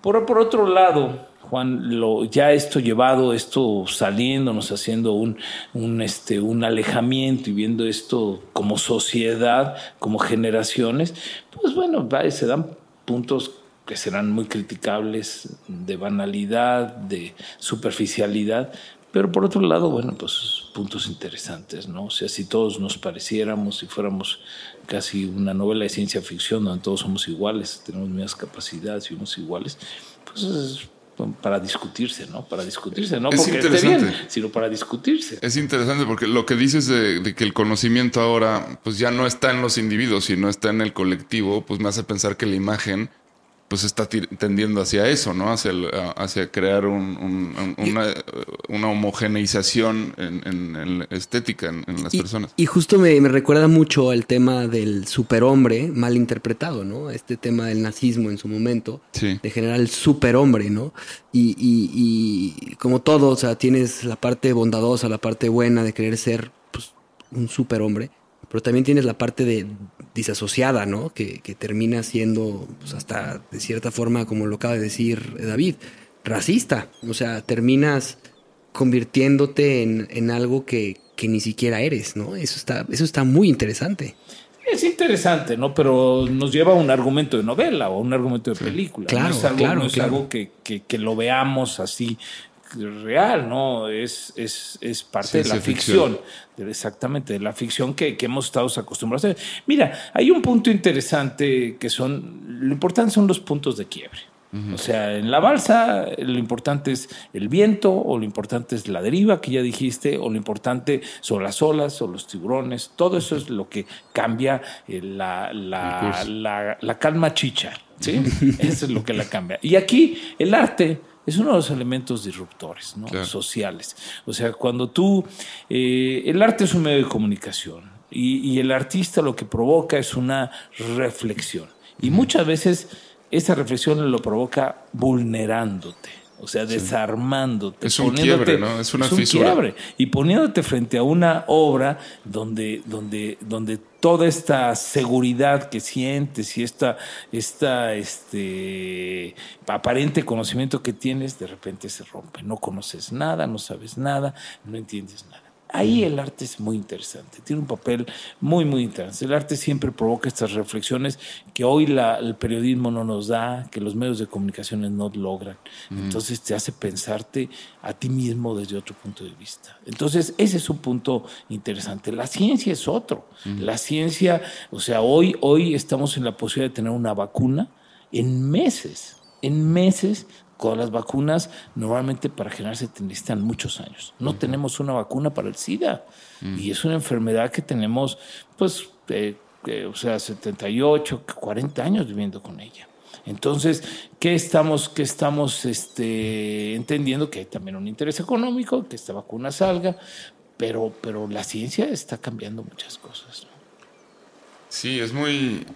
Por, por otro lado, Juan, ya esto llevado, esto saliéndonos, haciendo un, un, este, un alejamiento y viendo esto como sociedad, como generaciones, pues bueno, se dan puntos que serán muy criticables de banalidad, de superficialidad, pero por otro lado, bueno, pues puntos interesantes, ¿no? O sea, si todos nos pareciéramos, si fuéramos casi una novela de ciencia ficción donde todos somos iguales, tenemos mismas capacidades y somos iguales, pues es para discutirse, ¿no? Para discutirse, no Es porque esté bien, interesante. sino para discutirse. Es interesante porque lo que dices de, de que el conocimiento ahora pues ya no está en los individuos, sino está en el colectivo, pues me hace pensar que la imagen pues está tendiendo hacia eso, ¿no? Hacia, el- crear un- un- un- una, una homogeneización en, en- en la estética en, en las Y, personas. y justo me, me recuerda mucho al tema del superhombre mal interpretado, ¿no? Este tema del nazismo en su momento, Sí. de generar el superhombre, ¿no? Y, y- y como todo, o sea, tienes la parte bondadosa, la parte buena de querer ser pues, un superhombre, pero también tienes la parte de disasociada, ¿no? Que, que termina siendo, pues, hasta de cierta forma, como lo acaba de decir David, racista. O sea, terminas convirtiéndote en, en algo que, que ni siquiera eres, ¿no? Eso está, eso está muy interesante. Es interesante, ¿no? Pero nos lleva a un argumento de novela o un argumento de película. Claro, no es algo, claro, no es claro. algo que, que- que lo veamos así real, ¿no? Es, es, es parte de la ficción. exactamente, de la ficción que, que hemos estado acostumbrados a hacer. Mira, hay un punto interesante que son, lo importante son los puntos de quiebre. O sea, en la balsa lo importante es el viento, o lo importante es la deriva que ya dijiste, o lo importante son las olas, o los tiburones. Todo eso es lo que cambia eh, la, la, la, la calma chicha. ¿sí? *laughs* Eso es lo que la cambia. Y aquí el arte es uno de los elementos disruptores, ¿no? Claro. sociales. O sea, cuando tú, eh, el arte es un medio de comunicación y, y el artista lo que provoca es una reflexión. Y muchas veces esa reflexión lo provoca vulnerándote. O sea, desarmándote. Es un quiebre, ¿no? Es una un fisura. quiebre. Y poniéndote frente a una obra donde, donde, donde toda esta seguridad que sientes y esta, esta este, aparente conocimiento que tienes, de repente se rompe. No conoces nada, no sabes nada, no entiendes nada. Ahí el arte es muy interesante, tiene un papel muy, muy interesante. El arte siempre provoca estas reflexiones que hoy la- el periodismo no nos da, que los medios de comunicación no logran. Entonces te hace pensarte a ti mismo desde otro punto de vista. Entonces ese es un punto interesante. La ciencia es otro. La ciencia, o sea, hoy, hoy estamos en la posibilidad de tener una vacuna en meses, en meses con las vacunas, normalmente para generarse te necesitan muchos años. No tenemos una vacuna para el SIDA. Y es una enfermedad que tenemos, pues, eh, eh, o sea, 78, 40 años viviendo con ella. Entonces, ¿qué estamos, qué estamos este, entendiendo? Que hay también un interés económico, que esta vacuna salga, pero, pero la ciencia está cambiando muchas cosas. ¿no? Sí, es muy,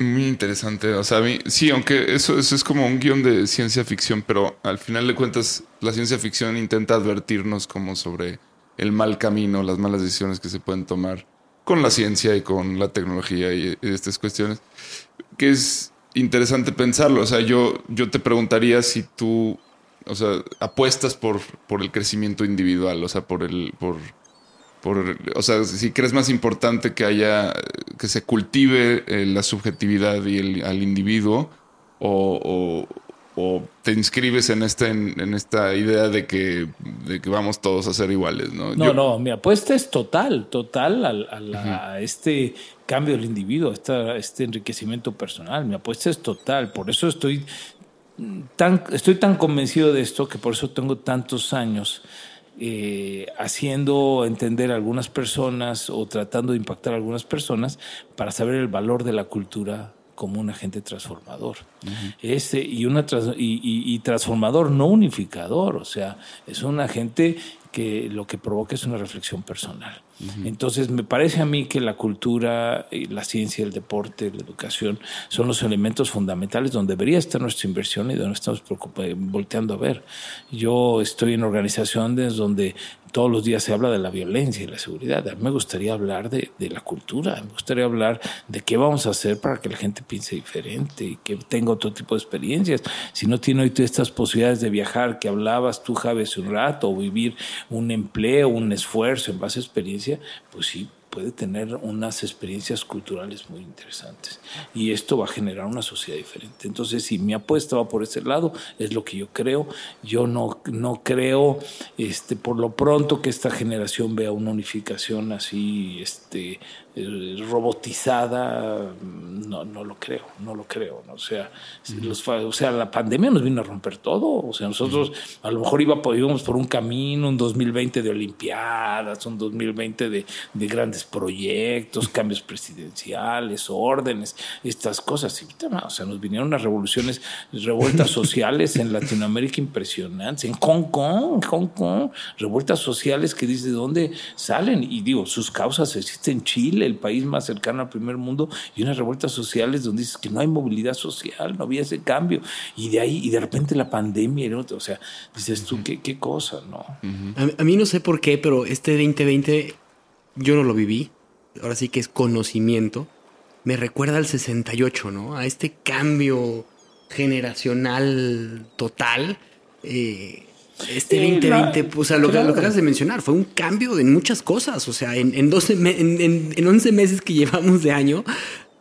muy interesante. O sea, a mí, sí, aunque eso, eso es como un guion de ciencia ficción, pero al final de cuentas, la ciencia ficción intenta advertirnos como sobre el mal camino, las malas decisiones que se pueden tomar con la ciencia y con la tecnología y, y estas cuestiones, que es interesante pensarlo. O sea, yo, yo te preguntaría si tú, o sea, apuestas por, por el crecimiento individual, o sea, por el, por, por, o sea, si crees más importante que haya, que se cultive eh, la subjetividad y el, al individuo, o, o- o te inscribes en esta, en, en esta idea de que, de que vamos todos a ser iguales, ¿no? No, Yo- no, mi apuesta es total, total al- a, la- a este cambio del individuo, a este enriquecimiento personal. Mi apuesta es total, por eso estoy tan, estoy tan convencido de esto que por eso tengo tantos años eh, haciendo entender a algunas personas o tratando de impactar a algunas personas para saber el valor de la cultura como un agente transformador. Ese, y, una trans- y, y- y transformador, no unificador, o sea, es un agente que lo que provoca es una reflexión personal. Entonces, me parece a mí que la cultura, y la ciencia, el deporte, la educación son los elementos fundamentales donde debería estar nuestra inversión y donde estamos preocupa- volteando a ver. Yo estoy en organizaciones donde todos los días se habla de la violencia y la seguridad. A mí me gustaría hablar de, de la cultura, me gustaría hablar de qué vamos a hacer para que la gente piense diferente y que tenga otro tipo de experiencias. Si no tiene hoy todas estas posibilidades de viajar que hablabas tú, hace un rato, o vivir un empleo, un esfuerzo en base a pues sí, puede tener unas experiencias culturales muy interesantes. Y esto va a generar una sociedad diferente. Entonces, si mi apuesta va por ese lado, es lo que yo creo. Yo no, no creo, este, por lo pronto, que esta generación vea una unificación así, este, robotizada. No, no lo creo, no lo creo. ¿no? O, sea, los o sea, la pandemia nos vino a romper todo. O sea, nosotros a lo mejor iba, por- íbamos por un camino, un 2020 de Olimpiadas, un 2020 de, de grandes proyectos, cambios presidenciales, órdenes, estas cosas. Y, o sea, nos vinieron unas revoluciones, revueltas *laughs* sociales en Latinoamérica impresionantes, en Hong Kong, Hong Kong, revueltas sociales que dice de dónde salen. Y digo, sus causas existen en Chile, el país más cercano al primer mundo, y unas revueltas sociales donde dices que no hay movilidad social, no había ese cambio. Y de ahí, y de repente la pandemia, ¿no? o sea, dices tú, qué, qué cosa, ¿no? A, a mí no sé por qué, pero este 2020 yo no lo viví. Ahora sí que es conocimiento. Me recuerda al 68, ¿no? A este cambio generacional total. Eh, este Eh, 2020, la- o sea, lo, que- claro. lo que acabas de mencionar, fue un cambio en muchas cosas. O sea, en, en, 12 me- en, en- en 11 meses que llevamos de año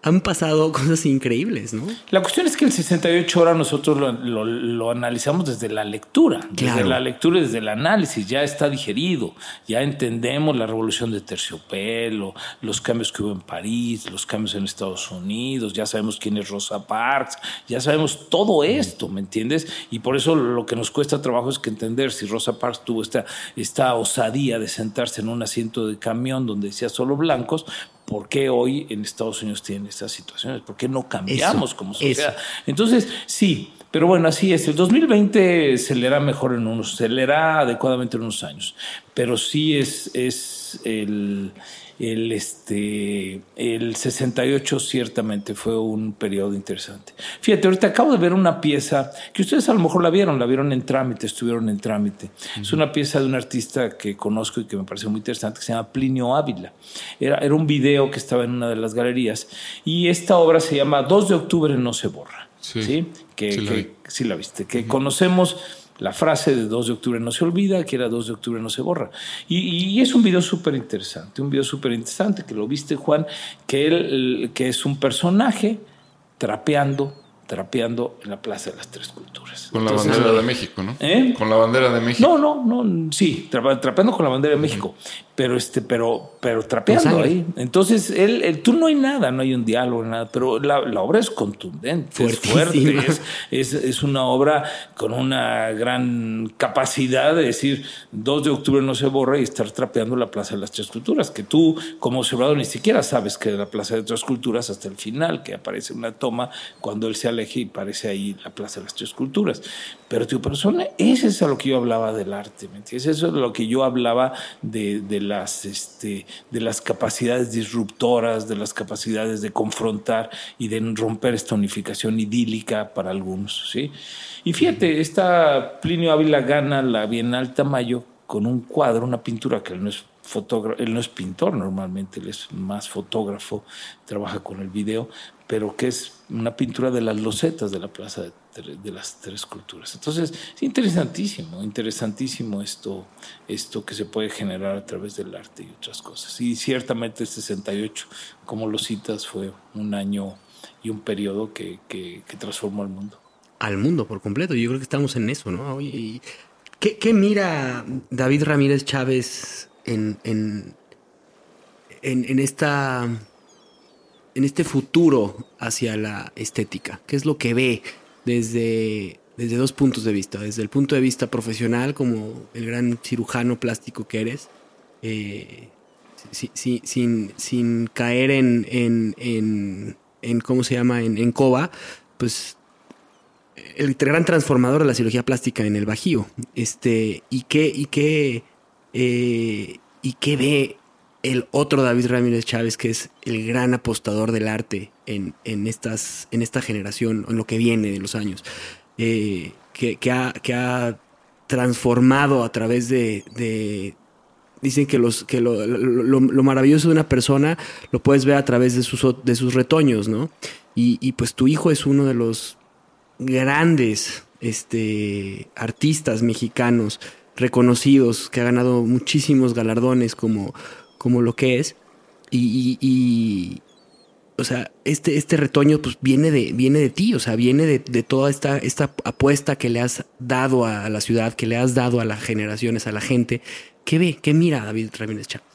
han pasado *laughs* cosas increíbles, ¿no? La cuestión es que el 68 horas nosotros lo, lo- lo analizamos desde la lectura, desde Claro. la lectura y desde el análisis, ya está digerido, ya entendemos la revolución de terciopelo, los cambios que hubo en París, los cambios en Estados Unidos, ya sabemos quién es Rosa Parks, ya sabemos todo esto, ¿me entiendes? Y por eso lo que nos cuesta trabajo es que entender si Rosa Parks tuvo esta, esta osadía de sentarse en un asiento de camión donde decía solo blancos, ¿por qué hoy en Estados Unidos tienen estas situaciones? ¿Por qué no cambiamos Eso, como eso. sociedad? Entonces, sí, Pero bueno, así es. El 2020 se leerá mejor en unos, se leerá adecuadamente en unos años. Pero sí es, es el, el, este, el 68 ciertamente fue un periodo interesante. Fíjate, ahorita acabo de ver una pieza que ustedes a lo mejor la vieron, la vieron en trámite, estuvieron en trámite. Es una pieza de un artista que conozco y que me pareció muy interesante, que se llama Plinio Ávila. Era, era un video que estaba en una de las galerías y esta obra se llama 2 de octubre no se borra. Sí, Que, sí la que- sí la viste, que conocemos la frase de 2 de octubre no se olvida, que era 2 de octubre no se borra. Y, y es un video súper interesante, un video súper interesante que lo viste, Juan, que él, que es un personaje trapeando, trapeando en la Plaza de las Tres Culturas. Con la Entonces, bandera de México, ¿no? ¿Eh? Con la bandera de México. no, no, no, sí, tra- trapeando con la bandera de México, pero este, pero, pero trapeando ahí. Entonces, él, él- tú no hay nada, no hay un diálogo, nada, pero la, la obra es contundente, es fuerte, es, es, es una obra con una gran capacidad de decir 2 de octubre no se borra y estar trapeando la Plaza de las Tres Culturas, que tú como observador ni siquiera sabes que es la Plaza de las Tres Culturas hasta el final, que aparece una toma cuando él se aleja y aparece ahí la Plaza de las Tres Culturas. Pero tu persona, ese es a lo que yo hablaba del arte, ¿me entiendes? Eso es lo que yo hablaba de, de las, este, de las capacidades disruptoras, de las capacidades de confrontar y de romper esta unificación idílica para algunos, ¿sí? Y fíjate, esta Plinio Ávila gana la Bienal Tamayo con un cuadro, una pintura que él no es fotógrafo, él no es pintor normalmente, él es más fotógrafo, trabaja con el video, pero que es una pintura de las losetas de la Plaza de, las Tres Culturas. Entonces, es interesantísimo, interesantísimo esto, esto que se puede generar a través del arte y otras cosas. Y ciertamente el 68, como lo citas, fue un año y un periodo que, que- transformó el mundo. al mundo por completo. Yo creo que estamos en eso, ¿no? Oye, ¿qué, mira David Ramírez Chávez en, en, en esta en este futuro hacia la estética? ¿Qué es lo que ve desde, desde dos puntos de vista? Desde el punto de vista profesional, como el gran cirujano plástico que eres, eh, si- si- sin, sin caer en, en, en, en, ¿cómo se llama? En, en coba, pues el gran transformador de la cirugía plástica en el Bajío. Este, ¿y qué, y qué, eh, y qué ve el otro David Ramírez Chávez, que es el gran apostador del arte en, en, estas, en esta generación, en lo que viene de los años, eh, que, ha, que ha transformado a través de, de- dicen que los que lo, lo- lo- lo maravilloso de una persona lo puedes ver a través de sus, de sus retoños, ¿no? Y, y pues tu hijo es uno de los grandes este, artistas mexicanos reconocidos que ha ganado muchísimos galardones como, como lo que es. Y, y- o sea, este, este retoño pues viene de, viene de ti, o sea, viene de, de toda esta, esta apuesta que le has dado a la ciudad, que le has dado a las generaciones, a la gente. ¿Qué ve? ¿Qué mira David Ramírez Chávez?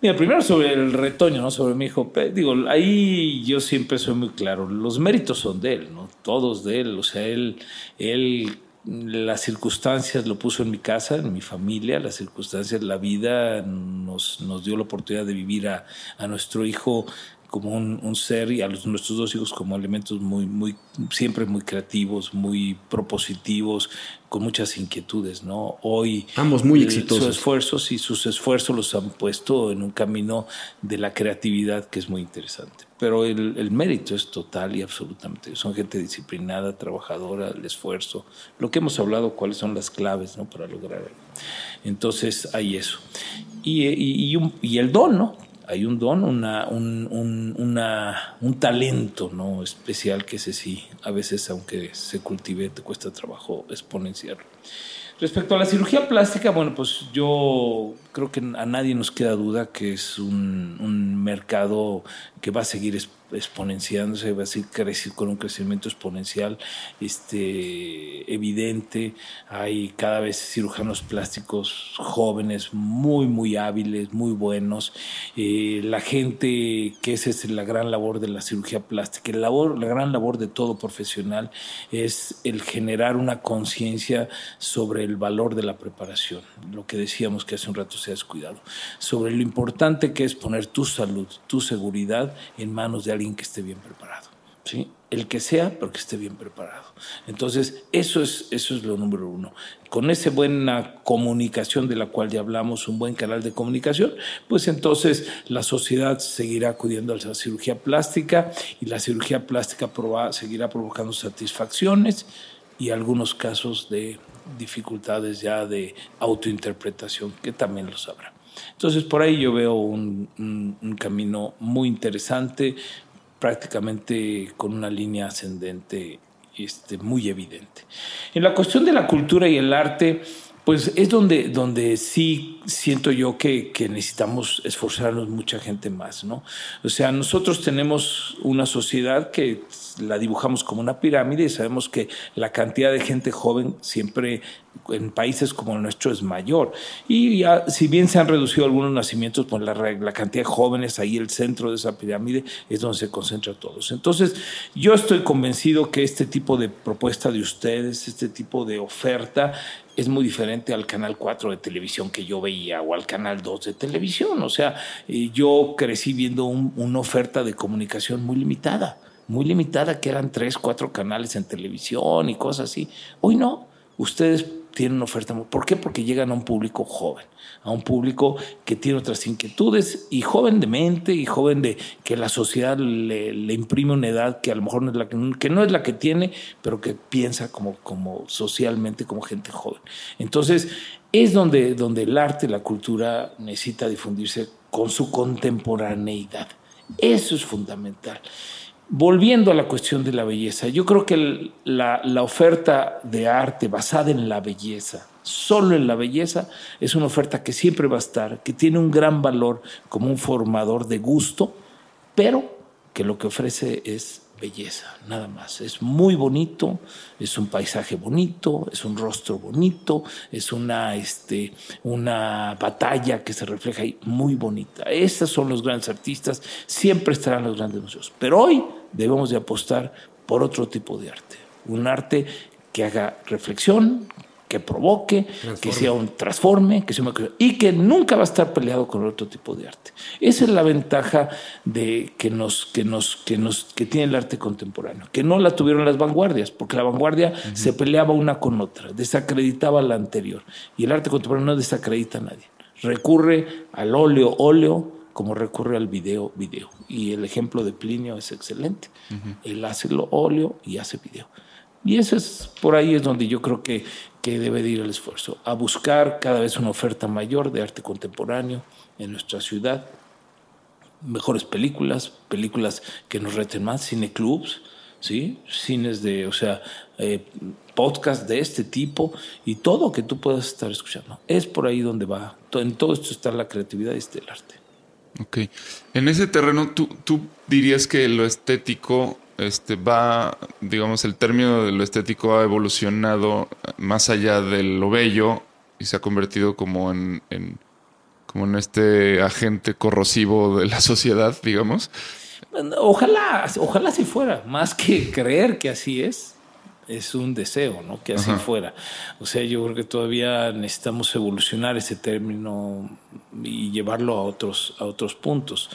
Mira, primero sobre el retoño, ¿no? Sobre mi hijo. Digo, ahí yo siempre soy muy claro. Los méritos son de él, ¿no? Todos de él. O sea, él, él, las circunstancias lo puso en mi casa, en mi familia, las circunstancias, la vida nos, nos dio la oportunidad de vivir a, a nuestro hijo como un, un ser y a los, nuestros dos hijos como elementos muy, muy, siempre muy creativos, muy propositivos, con muchas inquietudes, ¿no? Hoy Ambos muy eh, exitosos. Sus esfuerzos y sus esfuerzos los han puesto en un camino de la creatividad que es muy interesante. Pero el, el mérito es total y absolutamente. Son gente disciplinada, trabajadora, el esfuerzo. Lo que hemos hablado, cuáles son las claves ¿no? para lograrlo. Entonces hay eso. Y, y- y un- y el don, ¿no? Hay un don, una, un, un- talento ¿no? especial que ese sí, a veces aunque se cultive, te cuesta trabajo exponenciarlo. Respecto a la cirugía plástica, bueno, pues yo creo que a nadie nos queda duda que es un, mercado que va a seguir exponenciándose, va a crecer con un crecimiento exponencial este, evidente. Hay cada vez cirujanos plásticos jóvenes, muy, muy hábiles, muy buenos. Eh, la gente, que esa es la gran labor de la cirugía plástica, el labor, la gran labor de todo profesional es el generar una conciencia sobre el valor de la preparación, lo que decíamos que hace un rato se ha descuidado, sobre lo importante que es poner tu salud, tu seguridad en manos de alguien que esté bien preparado. ¿sí? el que sea, pero que esté bien preparado. Entonces, eso es, eso es lo número uno. Con esa buena comunicación de la cual ya hablamos, un buen canal de comunicación, pues entonces la sociedad seguirá acudiendo a la cirugía plástica y la cirugía plástica seguirá provocando satisfacciones y algunos casos de dificultades ya de autointerpretación, que también lo sabrá. Entonces, por ahí yo veo un, un camino muy interesante, prácticamente con una línea ascendente este, muy evidente. En la cuestión de la cultura y el arte, pues es donde, donde sí siento yo que, que, necesitamos esforzarnos mucha gente más, ¿no? O sea, nosotros tenemos una sociedad que la dibujamos como una pirámide y sabemos que la cantidad de gente joven siempre en países como el nuestro es mayor. Y ya, si bien se han reducido algunos nacimientos, pues la, la, cantidad de jóvenes ahí, el centro de esa pirámide, es donde se concentra todos. Entonces, yo estoy convencido que este tipo de propuesta de ustedes, este tipo de oferta, es muy diferente al canal 4 de televisión que yo veía o al canal 2 de televisión. O sea, eh, yo crecí viendo una oferta de comunicación muy limitada, muy limitada, que eran tres, cuatro canales en televisión y cosas así. Hoy no. Ustedes tienen una oferta. ¿Por qué? Porque llegan a un público joven, a un público que tiene otras inquietudes y joven de mente y joven de que la sociedad le, imprime una edad que a lo mejor no es la que, que, no es la que tiene, pero que piensa como, como socialmente como gente joven. Entonces, es donde, donde el arte, la cultura necesita difundirse con su contemporaneidad. Eso es fundamental. Volviendo a la cuestión de la belleza, yo creo que la, oferta de arte basada en la belleza, solo en la belleza, es una oferta que siempre va a estar, que tiene un gran valor como un formador de gusto, pero que lo que ofrece es belleza, nada más. Es muy bonito, es un paisaje bonito, es un rostro bonito, es una, este, una batalla que se refleja ahí muy bonita. Esos son los grandes artistas, siempre estarán los grandes museos. Pero hoy debemos de apostar por otro tipo de arte, un arte que haga reflexión, que provoque, que sea un transforme, que sea y que nunca va a estar peleado con otro tipo de arte. Esa es la ventaja de que nos que nos que nos que tiene el arte contemporáneo, que no la tuvieron las vanguardias, porque la vanguardia se peleaba una con otra, desacreditaba la anterior y el arte contemporáneo no desacredita a nadie. Recurre al óleo óleo como recurre al video video y el ejemplo de Plinio es excelente. Él hace el óleo y hace video. Y eso es, por ahí es donde yo creo que, que debe de ir el esfuerzo, a buscar cada vez una oferta mayor de arte contemporáneo en nuestra ciudad, mejores películas, películas que nos reten más, cineclubs, ¿sí? cines de, o sea, eh, podcast de este tipo y todo que tú puedas estar escuchando. Es por ahí donde va, en todo esto está la creatividad y está el arte. Ok. En ese terreno, ¿tú, tú dirías que lo estético este va, digamos, el término de lo estético ha evolucionado más allá de lo bello y se ha convertido como en, como en este agente corrosivo de la *laughs* sociedad, digamos. Ojalá, ojalá si fuera, más que creer que así es, es un deseo, ¿no? Que así fuera. O sea, yo creo que todavía necesitamos evolucionar ese término y llevarlo a otros, a otros puntos.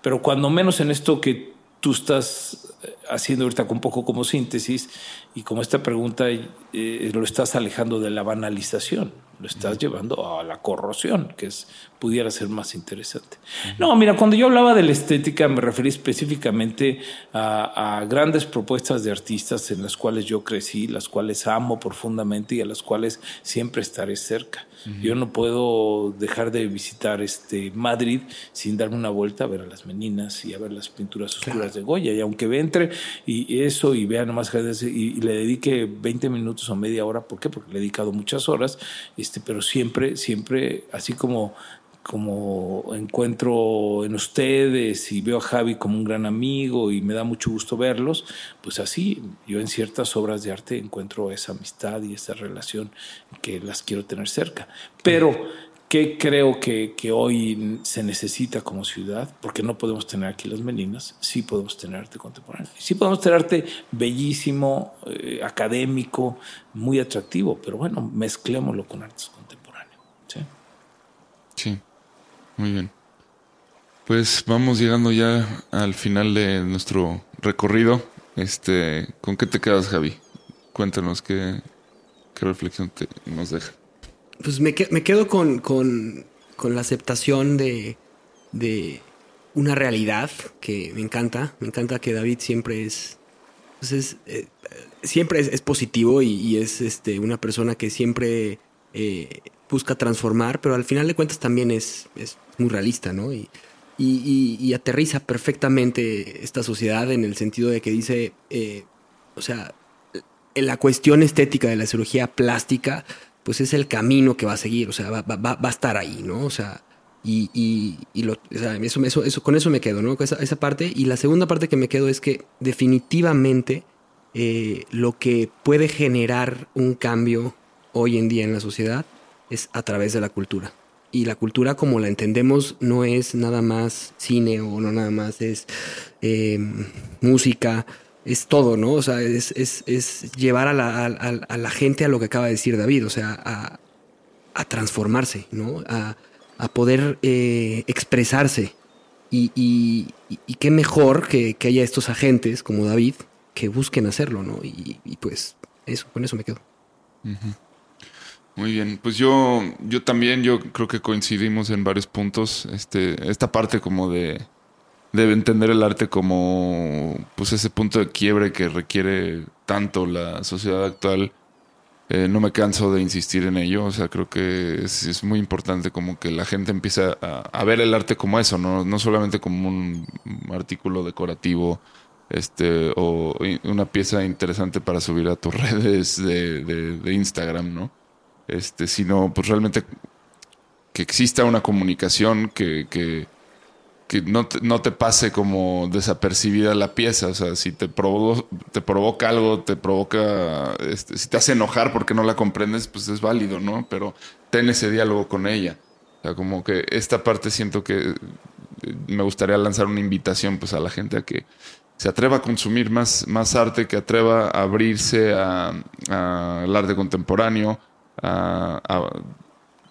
Pero cuando menos en esto que tú estás eh, haciendo ahorita un poco como síntesis y como esta pregunta eh, lo estás alejando de la banalización, lo estás llevando a la corrosión, que es, pudiera ser más interesante. No, mira, cuando yo hablaba de la estética me referí específicamente a, a, grandes propuestas de artistas en las cuales yo crecí, las cuales amo profundamente y a las cuales siempre estaré cerca. Yo no puedo dejar de visitar este Madrid sin darme una vuelta a ver a las meninas y a ver las pinturas oscuras de Goya. Y aunque entre y eso y vea nomás y, y le dedique 20 minutos o media hora, ¿por qué? Porque le he dedicado muchas horas, este, pero siempre, siempre, así como como encuentro en ustedes y veo a Javi como un gran amigo y me da mucho gusto verlos, pues así yo en ciertas obras de arte encuentro esa amistad y esa relación que las quiero tener cerca. Pero, ¿qué creo que, que hoy se necesita como ciudad? Porque no podemos tener aquí las meninas, sí podemos tener arte contemporáneo. Sí podemos tener arte bellísimo, eh, académico, muy atractivo, pero bueno, mezclémoslo con artes contemporáneos. Sí. Sí. Muy bien. Pues vamos llegando ya al final de nuestro recorrido. Este, ¿con qué te quedas, Javi? Cuéntanos qué, qué reflexión te, nos deja. Pues me, me quedo con, con- con la aceptación de, de una realidad que me encanta. Me encanta que David siempre es. pues es, eh, siempre es, es positivo y, y es este, una persona que siempre eh, busca transformar, pero al final de cuentas también es, es muy realista, ¿no? Y, y- aterriza perfectamente esta sociedad en el sentido de que dice, eh, o sea, la cuestión estética de la cirugía plástica, pues es el camino que va a seguir, o sea, va, va- va- a estar ahí, ¿no? O sea, y, y- lo, o sea, eso, eso, eso- con eso me quedo, ¿no? Esa, esa parte. Y la segunda parte que me quedo es que definitivamente eh, lo que puede generar un cambio hoy en día en la sociedad es a través de la cultura. Y la cultura como la entendemos no es nada más cine o no nada más es eh, música, es todo, ¿no? O sea, es, es- es llevar a la, a- a- la gente a lo que acaba de decir David, o sea, a, transformarse, ¿no? A, poder eh, expresarse. Y, y- qué mejor que, que haya estos agentes como David que busquen hacerlo, ¿no? Y pues eso, con eso me quedo. Muy bien, pues yo, yo también, yo creo que coincidimos en varios puntos. Este, esta parte como de, de entender el arte como pues ese punto de quiebre que requiere tanto la sociedad actual. Eh, no me canso de insistir en ello. O sea, creo que es, es muy importante como que la gente empiece a, a ver el arte como eso, ¿no? No solamente como un artículo decorativo este o una pieza interesante para subir a tus *laughs* redes de, de- de Instagram, ¿no? Este, sino pues realmente que exista una comunicación que, que, que no, te, no te pase como desapercibida la pieza. O sea, si te, provo- te provoca algo, te provoca, este, si te hace enojar porque no la comprendes, pues es válido, ¿no? Pero ten ese diálogo con ella. O sea, como que esta parte siento que eh, me gustaría lanzar una invitación pues a la gente a que se atreva a consumir más, más arte, que atreva a abrirse a- a- al arte contemporáneo, a, a,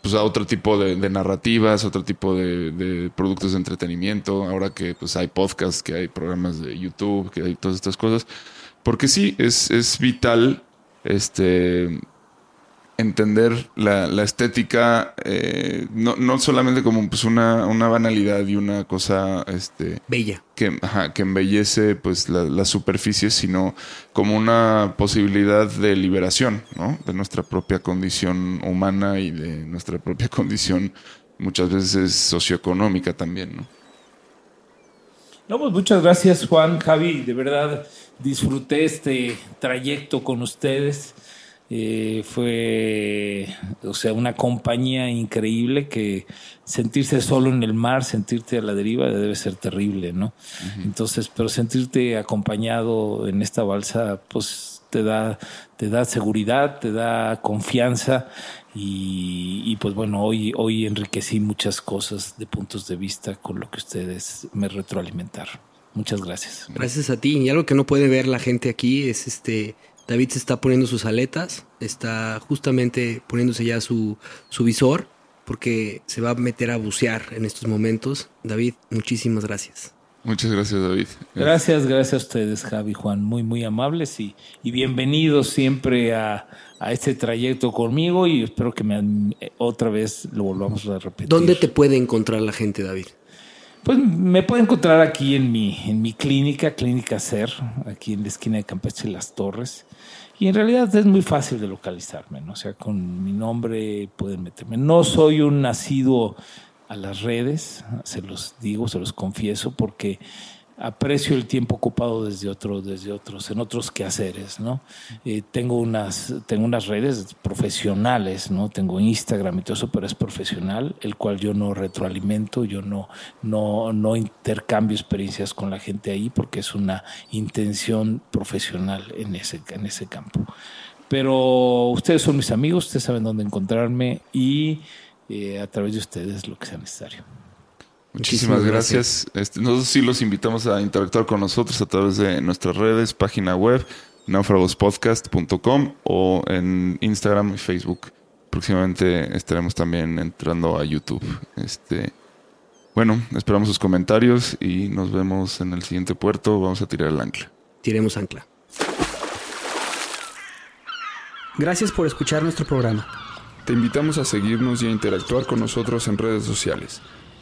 pues a otro tipo de, narrativas, otro tipo de, de productos de entretenimiento, ahora que pues hay podcasts, que hay programas de YouTube, que hay todas estas cosas. Porque sí, es, es vital este entender la, la estética, eh, no, no solamente como pues una, una banalidad y una cosa este, Bella. que, ajá, que embellece pues la, la superficie, sino como una posibilidad de liberación, ¿no? De nuestra propia condición humana y de nuestra propia *laughs* condición muchas veces socioeconómica también, ¿no? No, pues muchas gracias Juan, Javi, de verdad disfruté este trayecto con ustedes. Eh, fue, o sea, una compañía increíble que sentirse solo en el mar, sentirte a la deriva debe ser terrible, ¿no? Entonces, pero sentirte acompañado en esta balsa, pues te da, te da seguridad, te da confianza y, y, pues bueno, hoy, hoy enriquecí muchas cosas de puntos de vista con lo que ustedes me retroalimentaron. Muchas gracias. Gracias a ti. Y algo que no puede ver la gente aquí es este. David se está poniendo sus aletas, está justamente poniéndose ya su, su visor, porque se va a meter a bucear en estos momentos. David, muchísimas gracias. Muchas gracias, David. Gracias, gracias a ustedes, Javi, Juan, muy, muy amables y, y bienvenidos siempre a, a este trayecto conmigo y espero que me, otra vez lo volvamos a repetir. ¿Dónde te puede encontrar la gente, David? Pues me puede encontrar aquí en mi, en mi clínica, Clínica Ser, aquí en la esquina de Campeche y Las Torres. Y en realidad es muy fácil de localizarme, ¿no? O sea, con mi nombre pueden meterme. No soy un nacido a las redes, se los digo, se los confieso, porque aprecio el tiempo ocupado desde otros, desde otros, en otros quehaceres, ¿no? Eh, tengo unas, tengo unas redes profesionales, ¿no? Tengo Instagram y todo eso, pero es profesional, el cual yo no retroalimento, yo no, no, no intercambio experiencias con la gente ahí, porque es una intención profesional en ese, en ese campo. Pero ustedes son mis amigos, ustedes saben dónde encontrarme y eh, a través de ustedes lo que sea necesario. Muchísimas, Muchísimas gracias. Este, nosotros sí los invitamos a interactuar con nosotros a través de nuestras redes, página web, naufragospodcast.com o en Instagram y Facebook. Próximamente estaremos también entrando a YouTube. Este, bueno, esperamos sus comentarios y nos vemos en el siguiente puerto. Vamos a tirar el ancla. tiremos ancla. Gracias por escuchar nuestro programa. Te invitamos a seguirnos y a interactuar con nosotros en redes sociales.